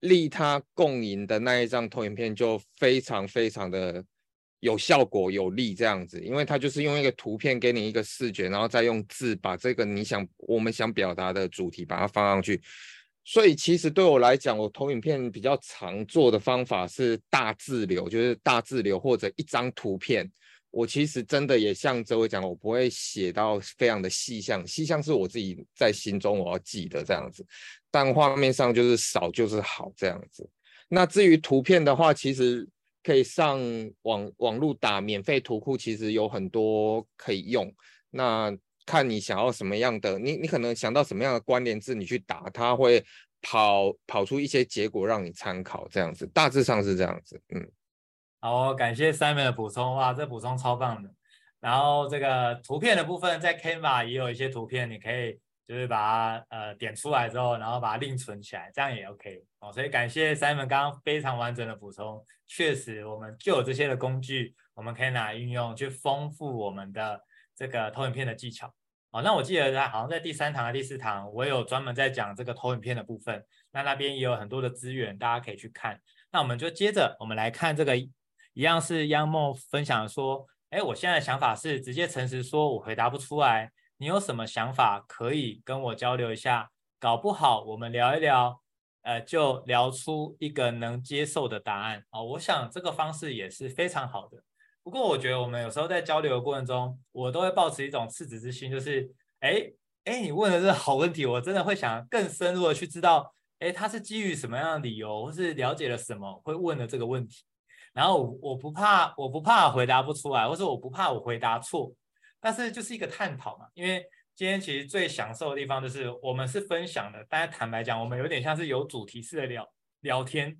利他共赢的那一张投影片就非常非常的有效果有力这样子，因为他就是用一个图片给你一个视觉，然后再用字把这个你想我们想表达的主题把它放上去。所以其实对我来讲，我投影片比较常做的方法是大字流，就是大字流或者一张图片。我其实真的也像哲维讲，我不会写到非常的细项，细项是我自己在心中我要记得这样子，但画面上就是少就是好这样子。那至于图片的话，其实可以上网网络打免费图库，其实有很多可以用。那看你想要什么样的，你你可能想到什么样的关联字，你去打，它会跑跑出一些结果让你参考这样子，大致上是这样子，嗯。好，感谢 Simon 的补充，哇，这补充超棒的。然后这个图片的部分，在 Canva 也有一些图片，你可以就是把它呃点出来之后，然后把它另存起来，这样也 OK 哦。所以感谢 Simon 刚刚非常完整的补充，确实我们就有这些的工具，我们可以拿来运用去丰富我们的这个投影片的技巧。哦，那我记得在好像在第三堂和第四堂，我有专门在讲这个投影片的部分，那那边也有很多的资源，大家可以去看。那我们就接着我们来看这个。一样是央梦分享说，哎，我现在的想法是直接诚实说，我回答不出来。你有什么想法可以跟我交流一下？搞不好我们聊一聊，呃，就聊出一个能接受的答案。哦，我想这个方式也是非常好的。不过我觉得我们有时候在交流的过程中，我都会抱持一种赤子之心，就是，哎，哎，你问的这好问题，我真的会想更深入的去知道，哎，他是基于什么样的理由，或是了解了什么，会问的这个问题。然后我不怕，我不怕回答不出来，或者我不怕我回答错，但是就是一个探讨嘛。因为今天其实最享受的地方就是我们是分享的，大家坦白讲，我们有点像是有主题式的聊聊天。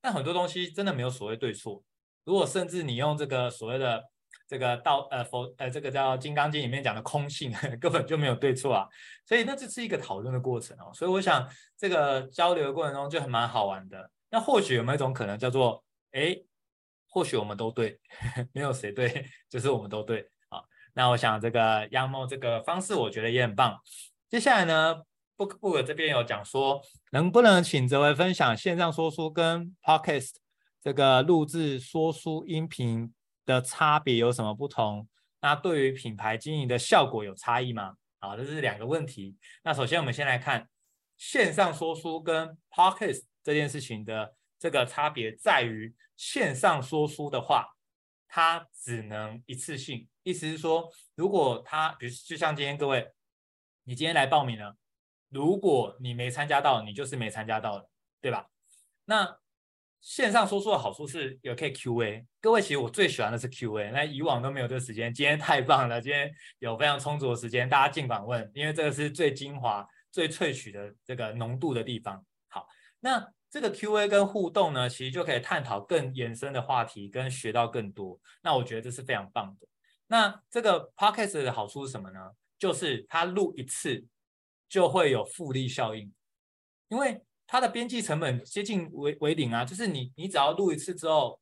但很多东西真的没有所谓对错。如果甚至你用这个所谓的这个道呃佛呃这个叫《金刚经》里面讲的空性，<laughs> 根本就没有对错啊。所以那这是一个讨论的过程哦。所以我想这个交流的过程中就很蛮好玩的。那或许有没有一种可能叫做哎？或许我们都对，<laughs> 没有谁对，<laughs> 就是我们都对啊。那我想这个央梦这个方式，我觉得也很棒。接下来呢，Book Book 这边有讲说，能不能请哲维分享线上说书跟 Podcast 这个录制说书音频的差别有什么不同？那对于品牌经营的效果有差异吗？好，这是两个问题。那首先我们先来看线上说书跟 Podcast 这件事情的这个差别在于。线上说书的话，它只能一次性，意思是说，如果他，比如就像今天各位，你今天来报名了，如果你没参加到，你就是没参加到的，对吧？那线上说书的好处是有可以 Q&A，各位其实我最喜欢的是 Q&A，那以往都没有这个时间，今天太棒了，今天有非常充足的时间，大家尽管问，因为这个是最精华、最萃取的这个浓度的地方。好，那。这个 Q&A 跟互动呢，其实就可以探讨更延伸的话题，跟学到更多。那我觉得这是非常棒的。那这个 Podcast 的好处是什么呢？就是它录一次就会有复利效应，因为它的边际成本接近为为零啊。就是你你只要录一次之后，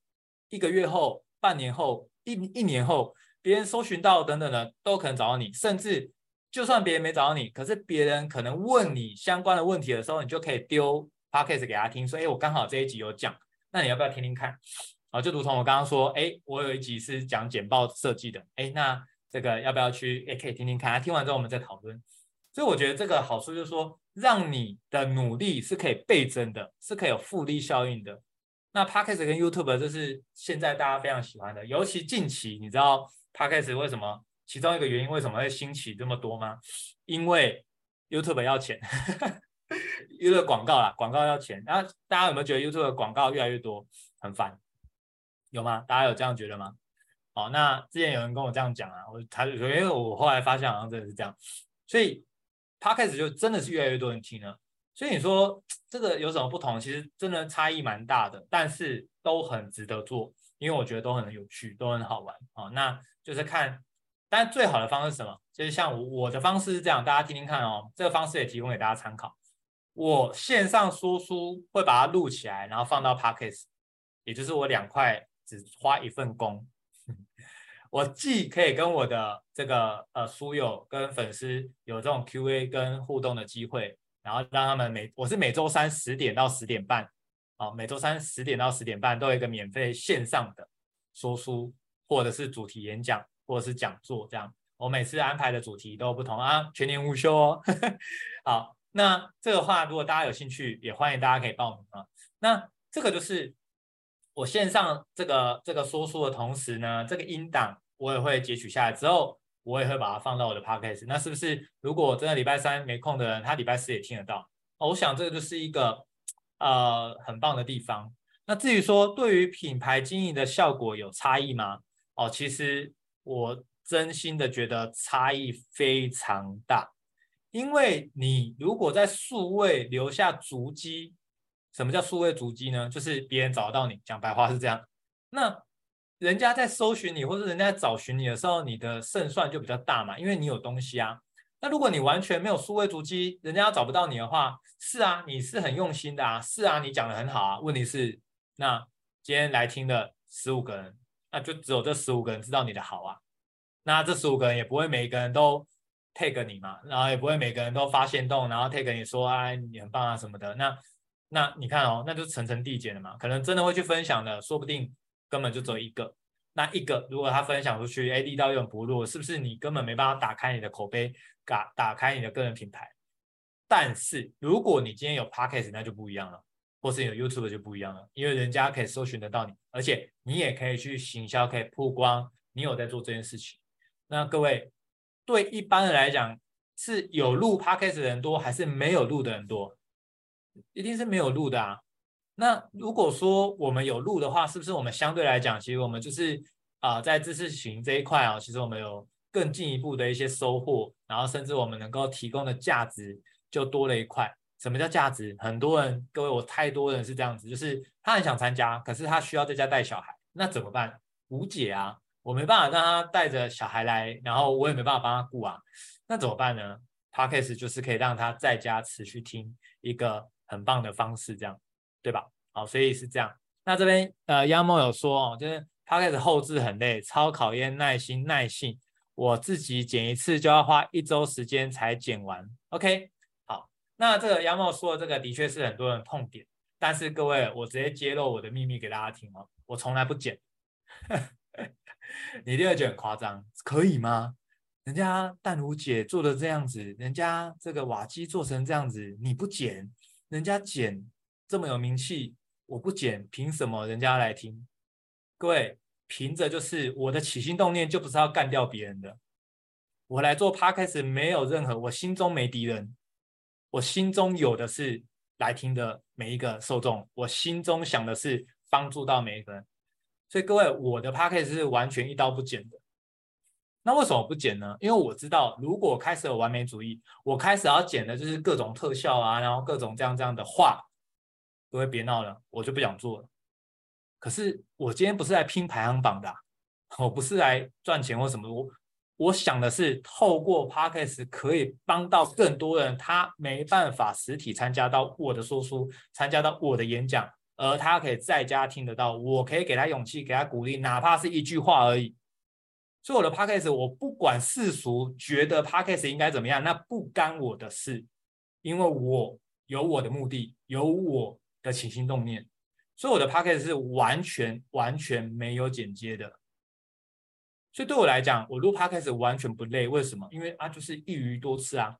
一个月后、半年后一一年后，别人搜寻到等等的都可能找到你，甚至就算别人没找到你，可是别人可能问你相关的问题的时候，你就可以丢 podcast 给他听，说，哎，我刚好这一集有讲，那你要不要听听看？啊，就如同我刚刚说，哎，我有一集是讲简报设计的，哎，那这个要不要去？哎，可以听听看，听完之后我们再讨论。所以我觉得这个好处就是说，让你的努力是可以倍增的，是可以有复利效应的。那 Podcast 跟 YouTube 这是现在大家非常喜欢的，尤其近期，你知道 Podcast 为什么？其中一个原因为什么会兴起这么多吗？因为 YouTube 要钱，YouTube 广告啦，广告要钱。然后大家有没有觉得 YouTube 广告越来越多，很烦？有吗？大家有这样觉得吗？好，那之前有人跟我这样讲啊，我他因为我后来发现好像真的是这样，所以。Podcast 就真的是越来越多人听了，所以你说这个有什么不同？其实真的差异蛮大的，但是都很值得做，因为我觉得都很有趣，都很好玩啊。那就是看，但最好的方式是什么？就是像我我的方式是这样，大家听听看哦。这个方式也提供给大家参考。我线上说书会把它录起来，然后放到 Podcast，也就是我两块只花一份工。<laughs> 我既可以跟我的这个呃书友跟粉丝有这种 Q&A 跟互动的机会，然后让他们每我是每周三十点到十点半，啊，每周三十点到十点半都有一个免费线上的说书，或者是主题演讲，或者是讲座这样。我每次安排的主题都不同啊，全年无休哦。<laughs> 好，那这个话如果大家有兴趣，也欢迎大家可以报名啊。那这个就是。我线上这个这个说书的同时呢，这个音档我也会截取下来之后，我也会把它放到我的 podcast。那是不是如果真的礼拜三没空的人，他礼拜四也听得到？哦，我想这个就是一个呃很棒的地方。那至于说对于品牌经营的效果有差异吗？哦，其实我真心的觉得差异非常大，因为你如果在数位留下足迹。什么叫数位足迹呢？就是别人找得到你，讲白话是这样。那人家在搜寻你，或者人家在找寻你的时候，你的胜算就比较大嘛，因为你有东西啊。那如果你完全没有数位足迹，人家要找不到你的话，是啊，你是很用心的啊，是啊，你讲得很好啊。问题是，那今天来听的十五个人，那就只有这十五个人知道你的好啊。那这十五个人也不会每一个人都 tag 你嘛，然后也不会每个人都发现动，然后 tag 你说啊，你很棒啊什么的。那那你看哦，那就层层递减的嘛，可能真的会去分享的，说不定根本就只有一个。那一个如果他分享出去，哎，力道又很薄弱，是不是你根本没办法打开你的口碑，打打开你的个人品牌？但是如果你今天有 Podcast，那就不一样了，或是有 YouTube 就不一样了，因为人家可以搜寻得到你，而且你也可以去行销，可以曝光你有在做这件事情。那各位，对一般人来讲，是有录 Podcast 的人多，还是没有录的人多？一定是没有录的啊。那如果说我们有录的话，是不是我们相对来讲，其实我们就是啊、在知识型这一块啊，其实我们有更进一步的一些收获，然后甚至我们能够提供的价值就多了一块。什么叫价值？很多人，各位，我太多人是这样子，就是他很想参加，可是他需要在家带小孩，那怎么办？无解啊，我没办法让他带着小孩来，然后我也没办法帮他顾啊，那怎么办呢？Podcast 就是可以让他在家持续听一个。很棒的方式，这样对吧？好，所以是这样。那这边呃，央梦有说哦，就是 Podcast 后置很累，超考验耐心耐性。我自己剪一次就要花一周时间才剪完。OK，好，那这个央梦说的这个的确是很多人痛点，但是各位，我直接揭露我的秘密给大家听哦，我从来不剪。你一定会觉得很夸张，可以吗？人家淡如姐做的这样子，人家这个瓦基做成这样子，你不剪？人家剪这么有名气，我不剪，凭什么人家来听？各位，凭着就是我的起心动念就不是要干掉别人的。我来做 Podcast 没有任何，我心中没敌人，我心中有的是来听的每一个受众，我心中想的是帮助到每一个人。所以各位，我的 Podcast 是完全一刀不剪的。那为什么不剪呢？因为我知道，如果开始有完美主义，我开始要剪的就是各种特效啊，然后各种这样这样的话，各位别闹了，我就不想做了。可是我今天不是来拼排行榜的，我不是来赚钱或什么，我我想的是透过 Podcast 可以帮到更多人，他没办法实体参加到我的说书，参加到我的演讲，而他可以在家听得到，我可以给他勇气，给他鼓励，哪怕是一句话而已。所以我的 podcast，我不管世俗觉得 podcast 应该怎么样，那不干我的事，因为我有我的目的，有我的起心动念，所以我的 podcast 是完全完全没有剪接的。所以对我来讲，我录 podcast 完全不累。为什么？因为啊，就是一鱼多吃啊。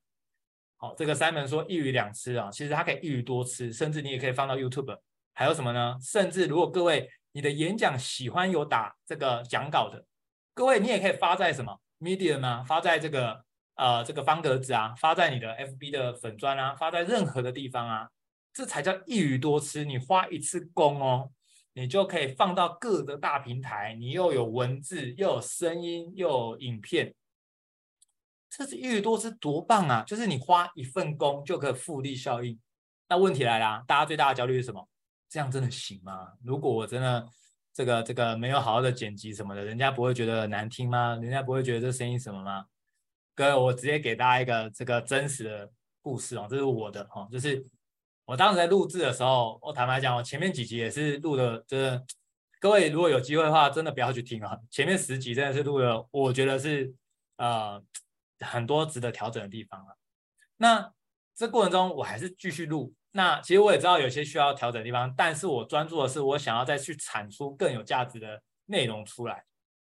好，这个 Simon 说一鱼两吃啊，其实它可以一鱼多吃，甚至你也可以放到 YouTube。还有什么呢？甚至如果各位你的演讲喜欢有打这个讲稿的，各位你也可以发在什么 Medium 啊？发在这个呃这个方格子啊，发在你的 FB 的粉砖啊，发在任何的地方啊，这才叫一鱼多吃。你花一次工哦。你就可以放到各个大平台，你又有文字，又有声音，又有影片，这是一鱼多吃多棒啊！就是你花一份工就可以复利效应。那问题来了，大家最大的焦虑是什么？这样真的行吗？如果我真的这个这个没有好好的剪辑什么的，人家不会觉得难听吗？人家不会觉得这声音什么吗？各位，我直接给大家一个这个真实的故事哦，这是我的哦，就是。我当时在录制的时候，我坦白讲，我前面几集也是录的，就是各位如果有机会的话，真的不要去听啊。前面十集真的是录的，我觉得是呃很多值得调整的地方啊。那这过程中我还是继续录。那其实我也知道有些需要调整的地方，但是我专注的是我想要再去产出更有价值的内容出来。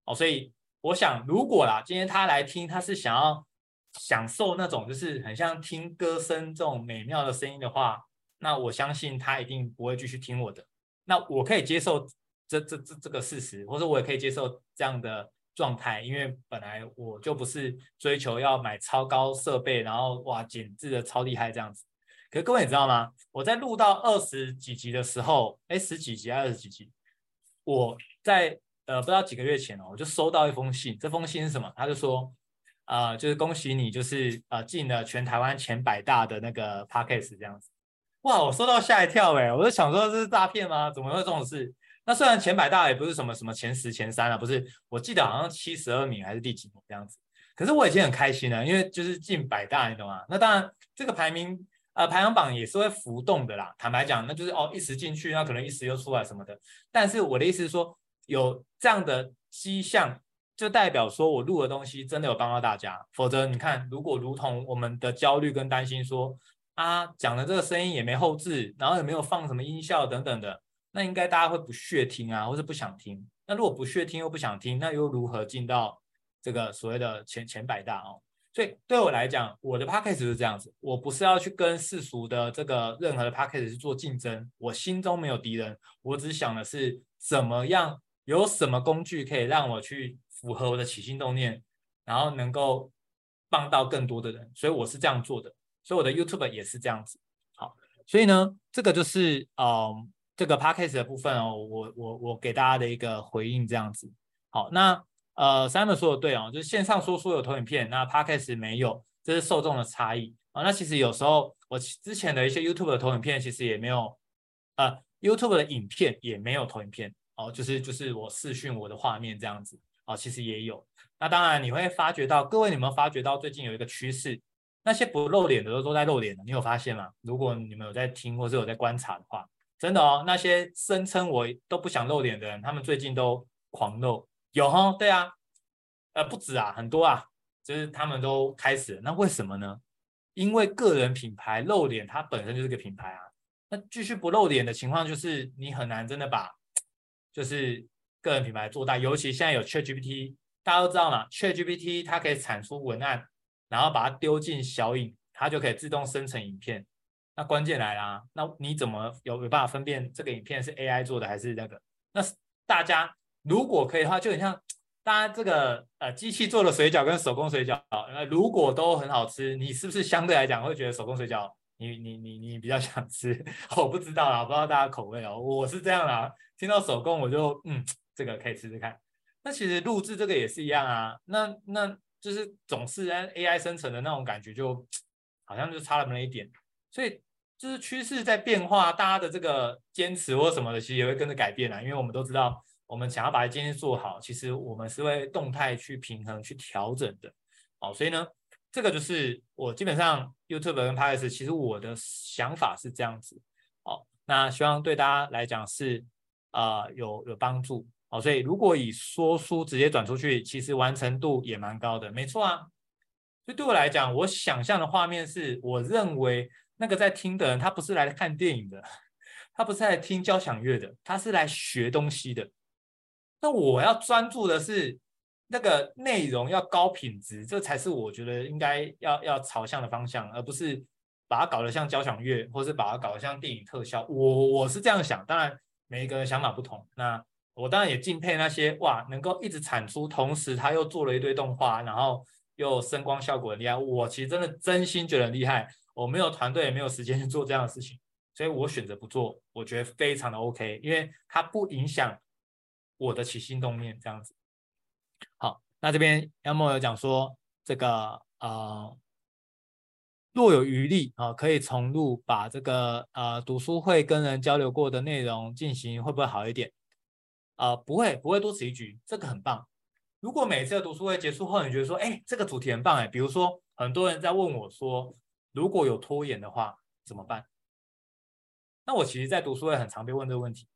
哦，所以我想，如果啦，今天他来听，他是想要享受那种就是很像听歌声这种美妙的声音的话。那我相信他一定不会继续听我的，那我可以接受这这这这个事实，或者我也可以接受这样的状态，因为本来我就不是追求要买超高设备，然后哇剪制的超厉害这样子。可是各位你知道吗？我在录到二十几集的时候，哎，十几集还是二十几集，我在呃不知道几个月前哦，我就收到一封信，这封信是什么？他就说，呃，就是恭喜你，就是呃进了全台湾前百大的那个 Podcast 这样子。哇，我收到吓一跳哎！我就想说这是诈骗吗？怎么会这种事？那虽然前百大也不是什么什么前十、前三啊，不是，我记得好像七十二名还是第几名这样子。可是我已经很开心了，因为就是进百大，你懂吗？那当然，这个排名呃排行榜也是会浮动的啦。坦白讲，那就是哦一时进去，那可能一时又出来什么的。但是我的意思是说，有这样的迹象，就代表说我录的东西真的有帮到大家。否则你看，如果如同我们的焦虑跟担心说。啊，讲的这个声音也没后置，然后也没有放什么音效等等的，那应该大家会不屑听啊，或是不想听。那如果不屑听又不想听，那又如何进到这个所谓的前前百大哦？所以对我来讲，我的 podcast 是这样子，我不是要去跟世俗的这个任何的 podcast 去做竞争，我心中没有敌人，我只想的是怎么样，有什么工具可以让我去符合我的起心动念，然后能够帮到更多的人，所以我是这样做的。所以我的 YouTube 也是这样子，好，所以呢，这个就是嗯，这个 Podcast 的部分哦，我我我给大家的一个回应这样子，好，那呃，Simon 说的对哦，就是线上说书有投影片，那 Podcast 没有，这是受众的差异啊。那其实有时候我之前的一些 YouTube 的投影片其实也没有，呃，YouTube 的影片也没有投影片哦，就是就是我视讯我的画面这样子啊，其实也有。那当然你会发觉到，各位你们发觉到最近有一个趋势。那些不露脸的都都在露脸的，你有发现吗？如果你们有在听或是有在观察的话，真的哦，那些声称我都不想露脸的人，他们最近都狂露，有哈？对啊，呃，不止啊，很多啊，就是他们都开始。那为什么呢？因为个人品牌露脸，它本身就是个品牌啊。那继续不露脸的情况，就是你很难真的把就是个人品牌做大。尤其现在有 ChatGPT，大家都知道嘛，ChatGPT 它可以产出文案。然后把它丢进小影，它就可以自动生成影片。那关键来啦，那你怎么有有办法分辨这个影片是 AI 做的还是那个？那大家如果可以的话，就很像 <tsk> 大家这个呃机器做的水饺跟手工水饺，呃如果都很好吃，你是不是相对来讲会觉得手工水饺你你你你比较想吃？<laughs> 我不知道啦，我不知道大家口味哦，我是这样啦，听到手工我就嗯这个可以试试看。那其实录制这个也是一样啊，那那。就是总是 AI 生成的那种感觉，就 <tsk> 好像就差了那么一点，所以就是趋势在变化，大家的这个坚持或什么的，其实也会跟着改变啊。因为我们都知道，我们想要把它今天做好，其实我们是会动态去平衡、去调整的。哦，所以呢，这个就是我基本上 YouTube 跟 Podcast，其实我的想法是这样子。哦，那希望对大家来讲是呃有有帮助哦。所以如果以说书直接转出去，其实完成度也蛮高的，没错啊。所以对我来讲，我想象的画面是，我认为那个在听的人，他不是来看电影的，<laughs> 他不是来听交响乐的，他是来学东西的。那我要专注的是那个内容要高品质，这才是我觉得应该要要朝向的方向，而不是把它搞得像交响乐，或是把它搞得像电影特效。我我是这样想，当然每一个人想法不同。那我当然也敬佩那些哇，能够一直产出，同时他又做了一堆动画，然后。又声光效果很厉害，我其实真的真心觉得很厉害。我没有团队，也没有时间去做这样的事情，所以我选择不做。我觉得非常的 OK，因为它不影响我的起心动念这样子。好，那这边 Elmo 有讲说，这个呃，若有余力啊、可以重录把这个呃读书会跟人交流过的内容进行，会不会好一点？呃，不会，不会多此一举，这个很棒。如果每次的读书会结束后，你觉得说，哎，这个主题很棒，哎，比如说很多人在问我说，如果有拖延的话怎么办？那我其实，在读书会很常被问这个问题，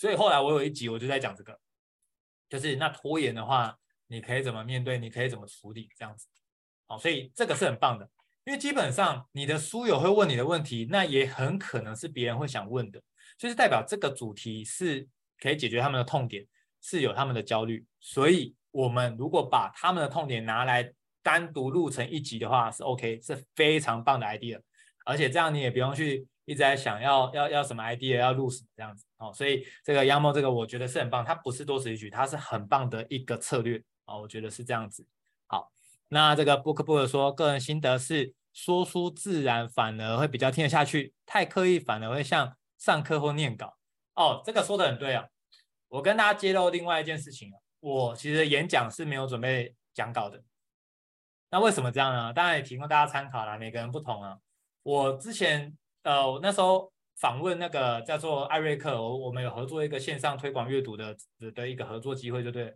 所以后来我有一集我就在讲这个，就是那拖延的话，你可以怎么面对？你可以怎么处理？这样子，好，所以这个是很棒的，因为基本上你的书友会问你的问题，那也很可能是别人会想问的，就是代表这个主题是可以解决他们的痛点。是有他们的焦虑，所以我们如果把他们的痛点拿来单独录成一集的话，是 OK，是非常棒的 idea。而且这样你也不用去一直在想要要要什么 idea，要录什么这样子哦。所以这个 Yamo 这个我觉得是很棒，它不是多此一举，它是很棒的一个策略啊，我觉得是这样子。好，那这个 BookBook 说个人心得是说书自然反而会比较听得下去，太刻意反而会像上课或念稿。哦，这个说的很对啊。我跟大家揭露另外一件事情，我其实演讲是没有准备讲稿的。那为什么这样呢？当然也提供大家参考啦，每个人不同啊。我之前呃我那时候访问那个叫做艾瑞克，我我们有合作一个线上推广阅读的的的一个合作机会，对不对？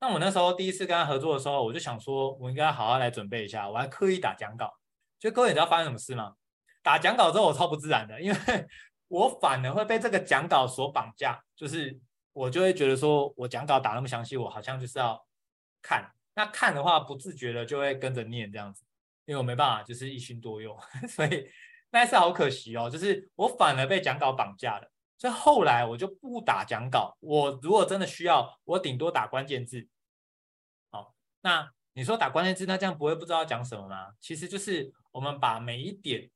那我那时候第一次跟他合作的时候，我就想说，我应该好好来准备一下，我还刻意打讲稿。就各位你知道发生什么事吗？打讲稿之后我超不自然的，因为 <laughs> 我反而会被这个讲稿所绑架，就是。我就会觉得说，我讲稿打那么详细，我好像就是要看。那看的话，不自觉的就会跟着念这样子，因为我没办法，就是一心多用，<laughs> 所以那一次好可惜哦，就是我反而被讲稿绑架了。所以后来我就不打讲稿，我如果真的需要，我顶多打关键字。好，那你说打关键字，那这样不会不知道讲什么吗？其实就是我们把每一点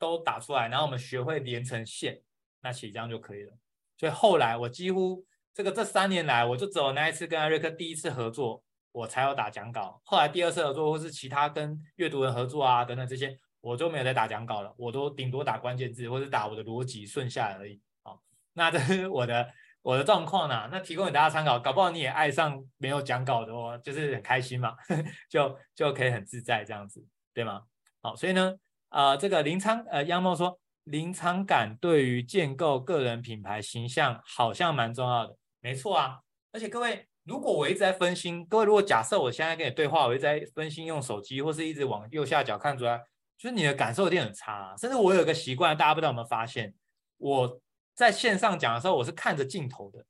都打出来，然后我们学会连成线，那其实这样就可以了。所以后来我几乎这个这三年来，我就只有那一次跟艾瑞克第一次合作，我才有打讲稿。后来第二次合作或是其他跟阅读人合作啊等等这些，我就没有在打讲稿了，我都顶多打关键字或是打我的逻辑顺下来而已。好，那这是我的我的状况呢，那提供给大家参考，搞不好你也爱上没有讲稿的哦，就是很开心嘛，<laughs> 就就可以很自在这样子，对吗？好，所以呢，呃，这个林昌呃央梦说。临场感对于建构个人品牌形象好像蛮重要的，没错啊。而且各位，如果我一直在分心，各位如果假设我现在跟你对话，我一直在分心用手机，或是一直往右下角看出来，就是你的感受一定很差啊。甚至我有一个习惯，大家不知道有没有发现，我在线上讲的时候，我是看着镜头的，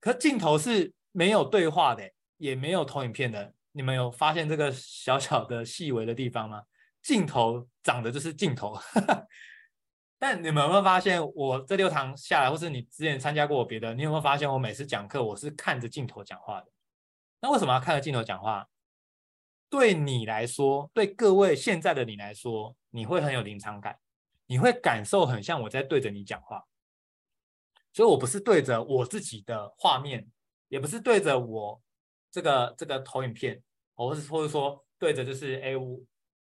可镜头是没有对话的，也没有投影片的。你们有发现这个小小的细微的地方吗？镜头长的就是镜头。<laughs> 但你们有没有发现，我这六堂下来，或是你之前参加过我别的，你有没有发现我每次讲课我是看着镜头讲话的？那为什么要看着镜头讲话？对你来说，对各位现在的你来说，你会很有临场感，你会感受很像我在对着你讲话。所以我不是对着我自己的画面，也不是对着我这个这个投影片，或是或者说对着就是哎，我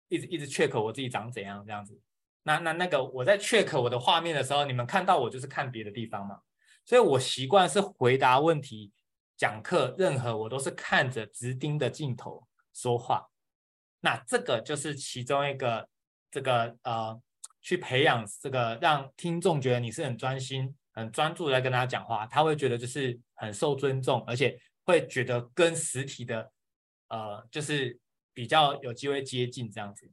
一直一直 check 我自己长怎样这样子。那那那个我在 check 我的画面的时候，你们看到我就是看别的地方嘛，所以我习惯是回答问题、讲课，任何我都是看着直盯的镜头说话。那这个就是其中一个这个呃，去培养这个让听众觉得你是很专心、很专注在跟他讲话，他会觉得就是很受尊重，而且会觉得跟实体的呃就是比较有机会接近这样子。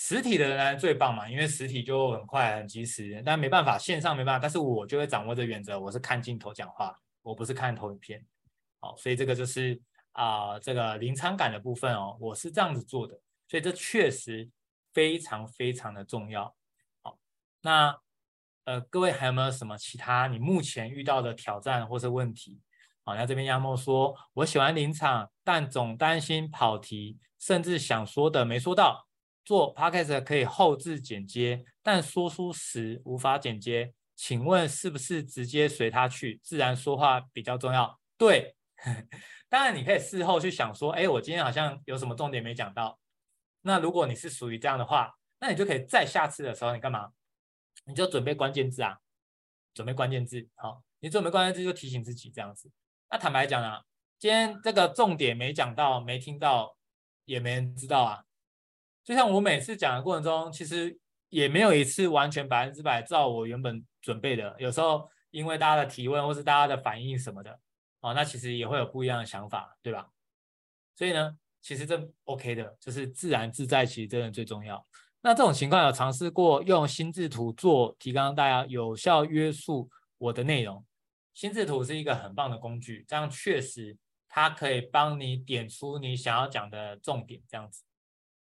实体的仍然最棒嘛，因为实体就很快很及时，但没办法，线上没办法。但是我就会掌握这原则，我是看镜头讲话，我不是看投影片。好，所以这个就是啊、呃，这个临场感的部分哦，我是这样子做的，所以这确实非常非常的重要。好，那呃，各位还有没有什么其他你目前遇到的挑战或是问题？好，那这边亚梦说，我喜欢临场，但总担心跑题，甚至想说的没说到。做 podcast 可以后置剪接，但说书时无法剪接，请问是不是直接随他去，自然说话比较重要？对，当然你可以事后去想说，哎，我今天好像有什么重点没讲到。那如果你是属于这样的话，那你就可以在下次的时候你干嘛？你就准备关键字啊，准备关键字。好，你准备关键字就提醒自己这样子。那坦白讲啊，今天这个重点没讲到，没听到，也没人知道啊。就像我每次讲的过程中，其实也没有一次完全百分之百照我原本准备的。有时候因为大家的提问或是大家的反应什么的，哦，那其实也会有不一样的想法，对吧？所以呢，其实这 OK 的，就是自然自在，其实真的最重要。那这种情况有尝试过用心智图做提纲，大家有效约束我的内容。心智图是一个很棒的工具，这样确实它可以帮你点出你想要讲的重点，这样子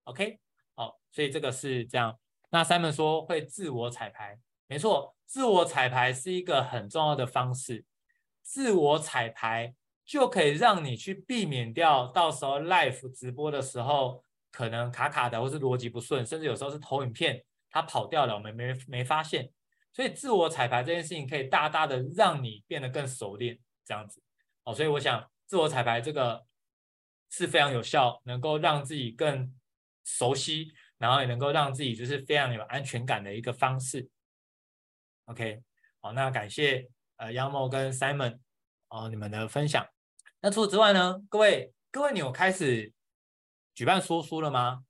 ，OK。好，所以这个是这样。那 Simon 说会自我彩排，没错，自我彩排是一个很重要的方式。自我彩排就可以让你去避免掉到时候 live 直播的时候可能卡卡的，或是逻辑不顺，甚至有时候是投影片它跑掉了，我们没没发现。所以自我彩排这件事情可以大大的让你变得更熟练，这样子。哦，所以我想自我彩排这个是非常有效，能够让自己更。熟悉，然后也能够让自己就是非常有安全感的一个方式。OK，好，那感谢呃杨某跟 Simon 哦你们的分享。那除此之外呢，各位各位你有开始举办说书了吗？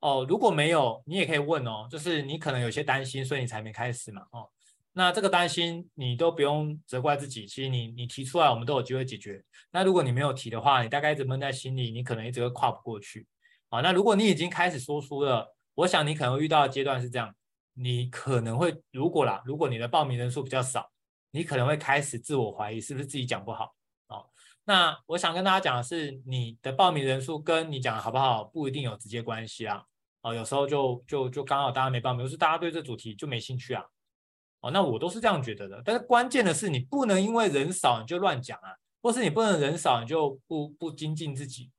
哦，如果没有，你也可以问哦，就是你可能有些担心，所以你才没开始嘛。哦，那这个担心你都不用责怪自己，其实你你提出来，我们都有机会解决。那如果你没有提的话，你大概一直闷在心里，你可能一直会跨不过去。好，那如果你已经开始说书了，我想你可能遇到的阶段是这样，你可能会如果啦，如果你的报名人数比较少，你可能会开始自我怀疑是不是自己讲不好。哦，那我想跟大家讲的是，你的报名人数跟你讲的好不好不一定有直接关系啊。哦，有时候就就就刚好大家没报名，就是大家对这主题就没兴趣啊。哦，那我都是这样觉得的。但是关键的是，你不能因为人少你就乱讲啊，或是你不能人少你就不不精进自己。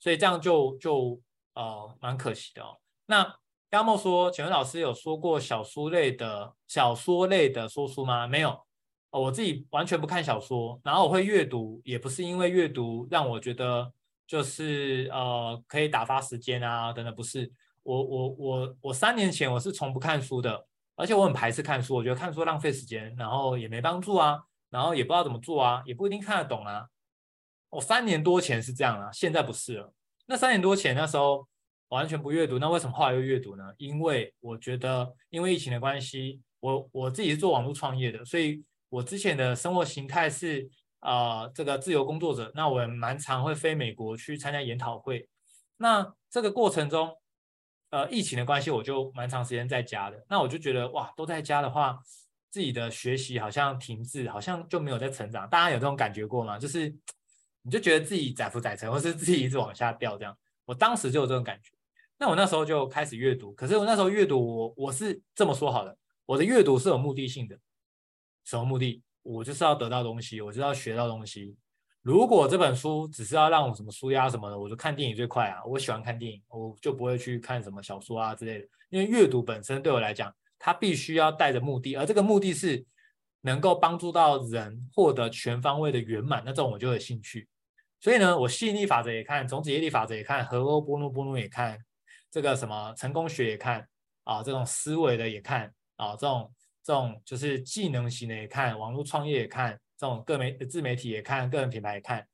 所以这样就就呃蛮可惜的哦。那亚莫说，请问老师有说过小说类的小说类的说书吗？没有，我自己完全不看小说，然后我会阅读，也不是因为阅读让我觉得就是呃可以打发时间啊等等，不是。我我我我三年前我是从不看书的，而且我很排斥看书，我觉得看书浪费时间，然后也没帮助啊，然后也不知道怎么做啊，也不一定看得懂啊。我、三年多前是这样啊，现在不是了。那三年多前那时候完全不阅读，那为什么后来又阅读呢？因为我觉得，因为疫情的关系，我我自己是做网络创业的，所以我之前的生活形态是啊、这个自由工作者。那我蛮常会飞美国去参加研讨会。那这个过程中，呃，疫情的关系，我就蛮长时间在家的。那我就觉得哇，都在家的话，自己的学习好像停滞，好像就没有在成长。大家有这种感觉过吗？就是。<tsk> 你就觉得自己载浮载沉，或是自己一直往下掉这样。我当时就有这种感觉。那我那时候就开始阅读，可是我那时候阅读，我我是这么说好了，我的阅读是有目的性的。什么目的？我就是要得到东西，我就要学到东西。如果这本书只是要让我什么书压什么的，我就看电影最快啊。我喜欢看电影，我就不会去看什么小说啊之类的。因为阅读本身对我来讲，它必须要带着目的，而这个目的是能够帮助到人获得全方位的圆满，那这种我就有兴趣。所以呢，我吸引力法则也看，种子业力法则也看，和欧波诺波诺也看，这个什么成功学也看啊，这种思维的也看啊，这种这种就是技能型的也看，网络创业也看，这种个媒自媒体也看，个人品牌也看，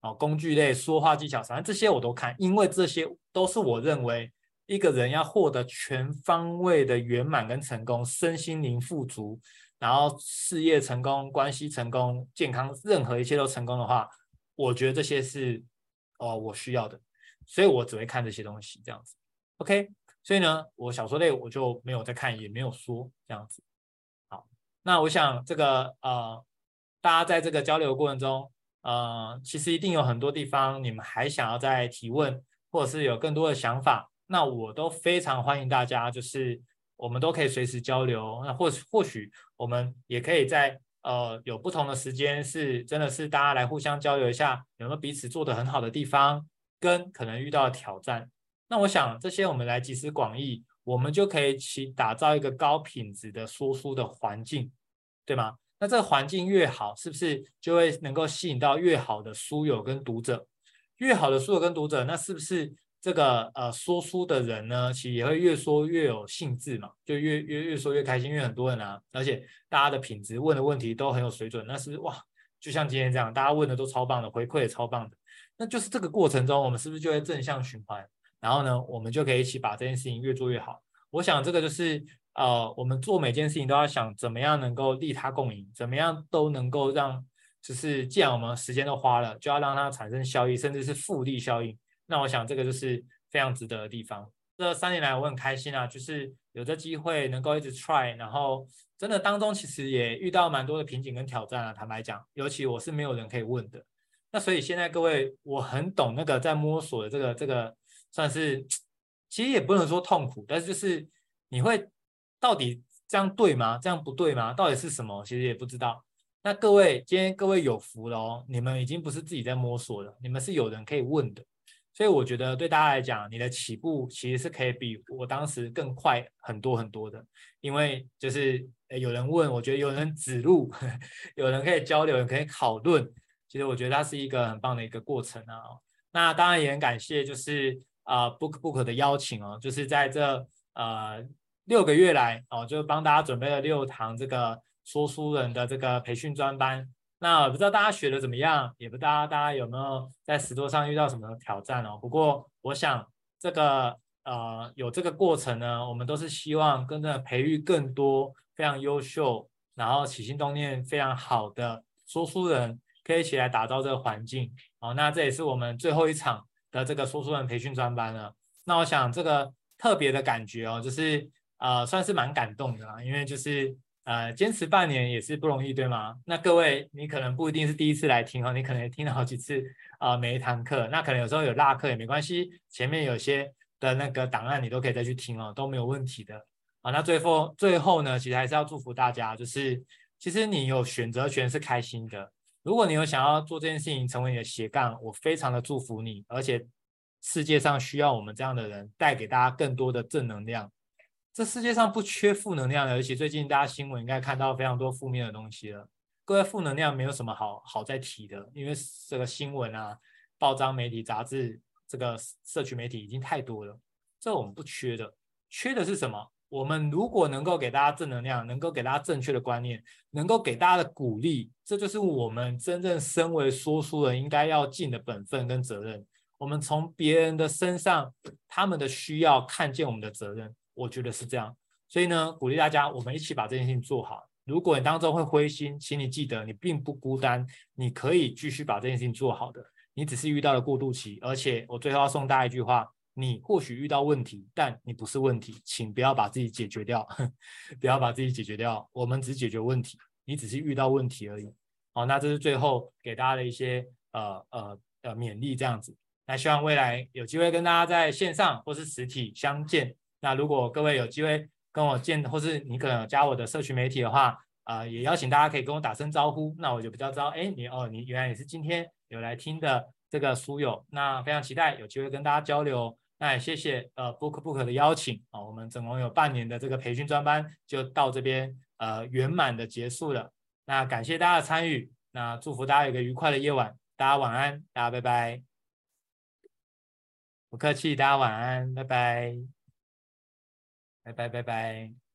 啊，工具类说话技巧，反正这些我都看，因为这些都是我认为一个人要获得全方位的圆满跟成功，身心灵富足，然后事业成功、关系成功、健康，任何一切都成功的话。我觉得这些是哦，我需要的，所以我只会看这些东西这样子。OK，所以呢，我小说类我就没有再看，也没有说这样子。好，那我想这个呃，大家在这个交流过程中，呃，其实一定有很多地方你们还想要再提问，或者是有更多的想法，那我都非常欢迎大家，就是我们都可以随时交流。那或或许我们也可以在呃有不同的时间，是真的是大家来互相交流一下，有没有彼此做得很好的地方，跟可能遇到的挑战。那我想这些我们来集思广益，我们就可以去打造一个高品质的说书的环境，对吗？那这个环境越好，是不是就会能够吸引到越好的书友跟读者？越好的书友跟读者，那是不是这个呃说书的人呢？其实也会越说越有兴致嘛，就越越越说越开心，因为很多人啊，而且大家的品质问的问题都很有水准，那是不是哇？就像今天这样，大家问的都超棒的，回馈也超棒的，那就是这个过程中，我们是不是就会正向循环？然后呢，我们就可以一起把这件事情越做越好。我想这个就是。呃，我们做每件事情都要想怎么样能够利他共赢，怎么样都能够让，就是既然我们时间都花了，就要让它产生效益，甚至是复利效应。那我想这个就是非常值得的地方。这三年来我很开心啊，就是有这机会能够一直 try，然后真的当中其实也遇到蛮多的瓶颈跟挑战啊。坦白讲，尤其我是没有人可以问的。那所以现在各位，我很懂那个在摸索的这个这个，算是其实也不能说痛苦，但是就是你会。到底这样对吗？这样不对吗？到底是什么？其实也不知道。那各位，今天各位有福了哦，你们已经不是自己在摸索了，你们是有人可以问的。所以我觉得对大家来讲，你的起步其实是可以比我当时更快很多很多的，因为就是有人问，我觉得有人指路，<laughs> 有人可以交流，有人可以讨论。其实我觉得它是一个很棒的一个过程啊。那当然也很感谢，就是啊、Book Book 的邀请哦，就是在这呃。六个月来哦，就帮大家准备了六堂这个说书人的这个培训专班。那不知道大家学的怎么样，也不知道大家有没有在实作上遇到什么挑战哦。不过我想这个呃有这个过程呢，我们都是希望跟着培育更多非常优秀，然后起心动念非常好的说书人，可以一起来打造这个环境。哦，那这也是我们最后一场的这个说书人培训专班了。那我想这个特别的感觉哦，就是。呃，算是蛮感动的啦，因为就是呃，坚持半年也是不容易，对吗？那各位，你可能不一定是第一次来听哦，你可能也听了好几次啊，每一堂课，那可能有时候有落课也没关系，前面有些的那个档案你都可以再去听哦，都没有问题的。好，那最后最后呢，其实还是要祝福大家，就是其实你有选择权是开心的。如果你有想要做这件事情成为你的斜杠，我非常的祝福你，而且世界上需要我们这样的人，带给大家更多的正能量。这世界上不缺负能量的，而且最近大家新闻应该看到非常多负面的东西了。各位，负能量没有什么好好再提的，因为这个新闻啊、报章媒体、杂志、这个社区媒体已经太多了，这我们不缺的。缺的是什么？我们如果能够给大家正能量，能够给大家正确的观念，能够给大家的鼓励，这就是我们真正身为说书人应该要尽的本分跟责任。我们从别人的身上，他们的需要看见我们的责任。我觉得是这样，所以呢，鼓励大家，我们一起把这件事情做好。如果你当中会灰心，请你记得，你并不孤单，你可以继续把这件事情做好的。你只是遇到了过渡期，而且我最后要送大家一句话：你或许遇到问题，但你不是问题，请不要把自己解决掉，<laughs> 不要把自己解决掉。我们只解决问题，你只是遇到问题而已。好，那这是最后给大家的一些呃呃呃勉励，这样子。那希望未来有机会跟大家在线上或是实体相见。那如果各位有机会跟我见，或是你可能加我的社群媒体的话，啊、也邀请大家可以跟我打声招呼，那我就比较知道，哎，你哦，你原来也是今天有来听的这个书友，那非常期待有机会跟大家交流。那也谢谢呃 Book Book 的邀请啊、我们总共有半年的这个培训专班就到这边呃圆满的结束了。那感谢大家的参与，那祝福大家有个愉快的夜晚，大家晚安，大家拜拜。不客气，大家晚安，拜拜。拜拜拜拜。